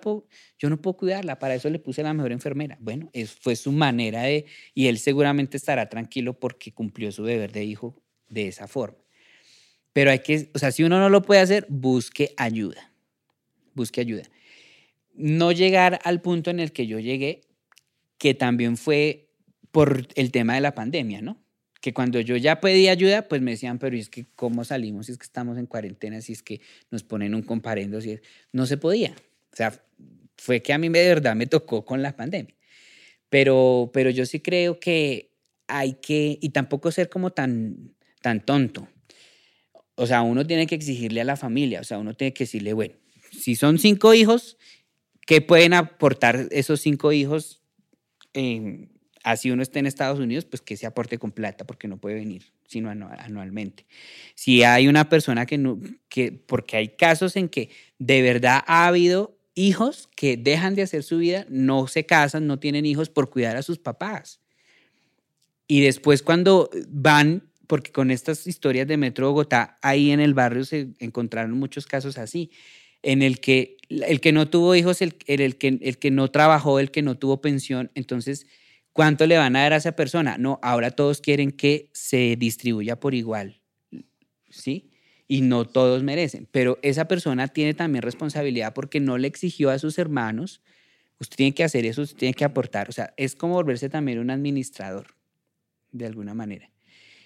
yo no puedo cuidarla, para eso le puse la mejor enfermera. Bueno, es, fue su manera de, y él seguramente estará tranquilo porque cumplió su deber de hijo de esa forma. Pero hay que, o sea, si uno no lo puede hacer, busque ayuda, busque ayuda. No llegar al punto en el que yo llegué, que también fue por el tema de la pandemia, ¿no? Que cuando yo ya pedí ayuda, pues me decían, pero es que cómo salimos si es que estamos en cuarentena, si es que nos ponen un comparendo, si es... no se podía. O sea, fue que a mí de verdad me tocó con la pandemia. Pero, pero yo sí creo que hay que, y tampoco ser como tan, tan tonto. O sea, uno tiene que exigirle a la familia, o sea, uno tiene que decirle, bueno, si son cinco hijos, ¿qué pueden aportar esos cinco hijos? Así uno esté en Estados Unidos, pues que se aporte con plata porque no puede venir sino anualmente. Si hay una persona que no, que, porque hay casos en que de verdad ha habido hijos que dejan de hacer su vida, no se casan, no tienen hijos por cuidar a sus papás. Y después cuando van, porque con estas historias de Metro Bogotá, ahí en el barrio se encontraron muchos casos así, en el que el que no tuvo hijos, el, el, que, el que no trabajó, el que no tuvo pensión, entonces, ¿cuánto le van a dar a esa persona? No, ahora todos quieren que se distribuya por igual, ¿sí? Y no todos merecen, pero esa persona tiene también responsabilidad porque no le exigió a sus hermanos, usted tiene que hacer eso, usted tiene que aportar, o sea, es como volverse también un administrador, de alguna manera.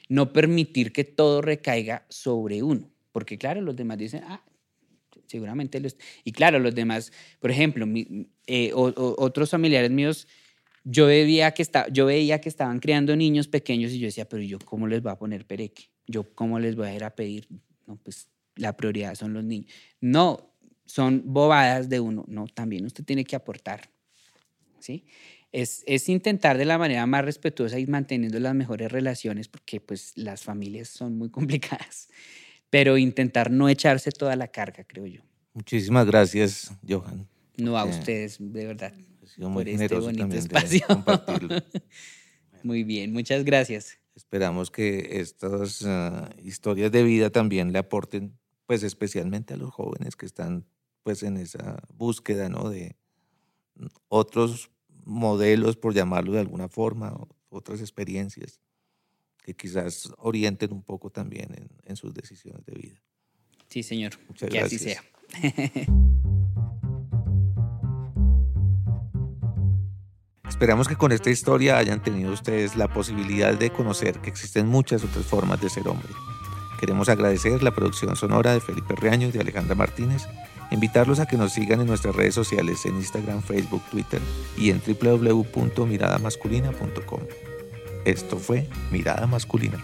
No permitir que todo recaiga sobre uno, porque claro, los demás dicen, ah, seguramente los... Y claro, los demás, por ejemplo, eh, otros familiares míos, yo veía, que está, yo veía que estaban criando niños pequeños y yo decía, pero yo cómo les voy a poner pereque? ¿Yo cómo les voy a ir a pedir? No, pues la prioridad son los niños. No, son bobadas de uno. No, también usted tiene que aportar. ¿Sí? Es, es, intentar de la manera más respetuosa y manteniendo las mejores relaciones, porque pues las familias son muy <laughs> complicadas pero intentar no echarse toda la carga, creo yo. Muchísimas gracias, Johan. No a ustedes, de verdad, por este bonito espacio. <laughs> muy bien, muchas gracias. Esperamos que estas ah, historias de vida también le aporten, pues especialmente a los jóvenes que están pues en esa búsqueda, ¿no? De otros modelos, por llamarlo de alguna forma, otras experiencias que quizás orienten un poco también en, sus decisiones de vida. Sí, señor. Muchas que así sea. <laughs> Esperamos que con esta historia hayan tenido ustedes la posibilidad de conocer que existen muchas otras formas de ser hombre. Queremos agradecer la producción sonora de Felipe Reaño y de Alejandra Martínez, invitarlos a que nos sigan en nuestras redes sociales en Instagram, Facebook, Twitter y en www.miradamasculina.com. Esto fue Mirada Masculina.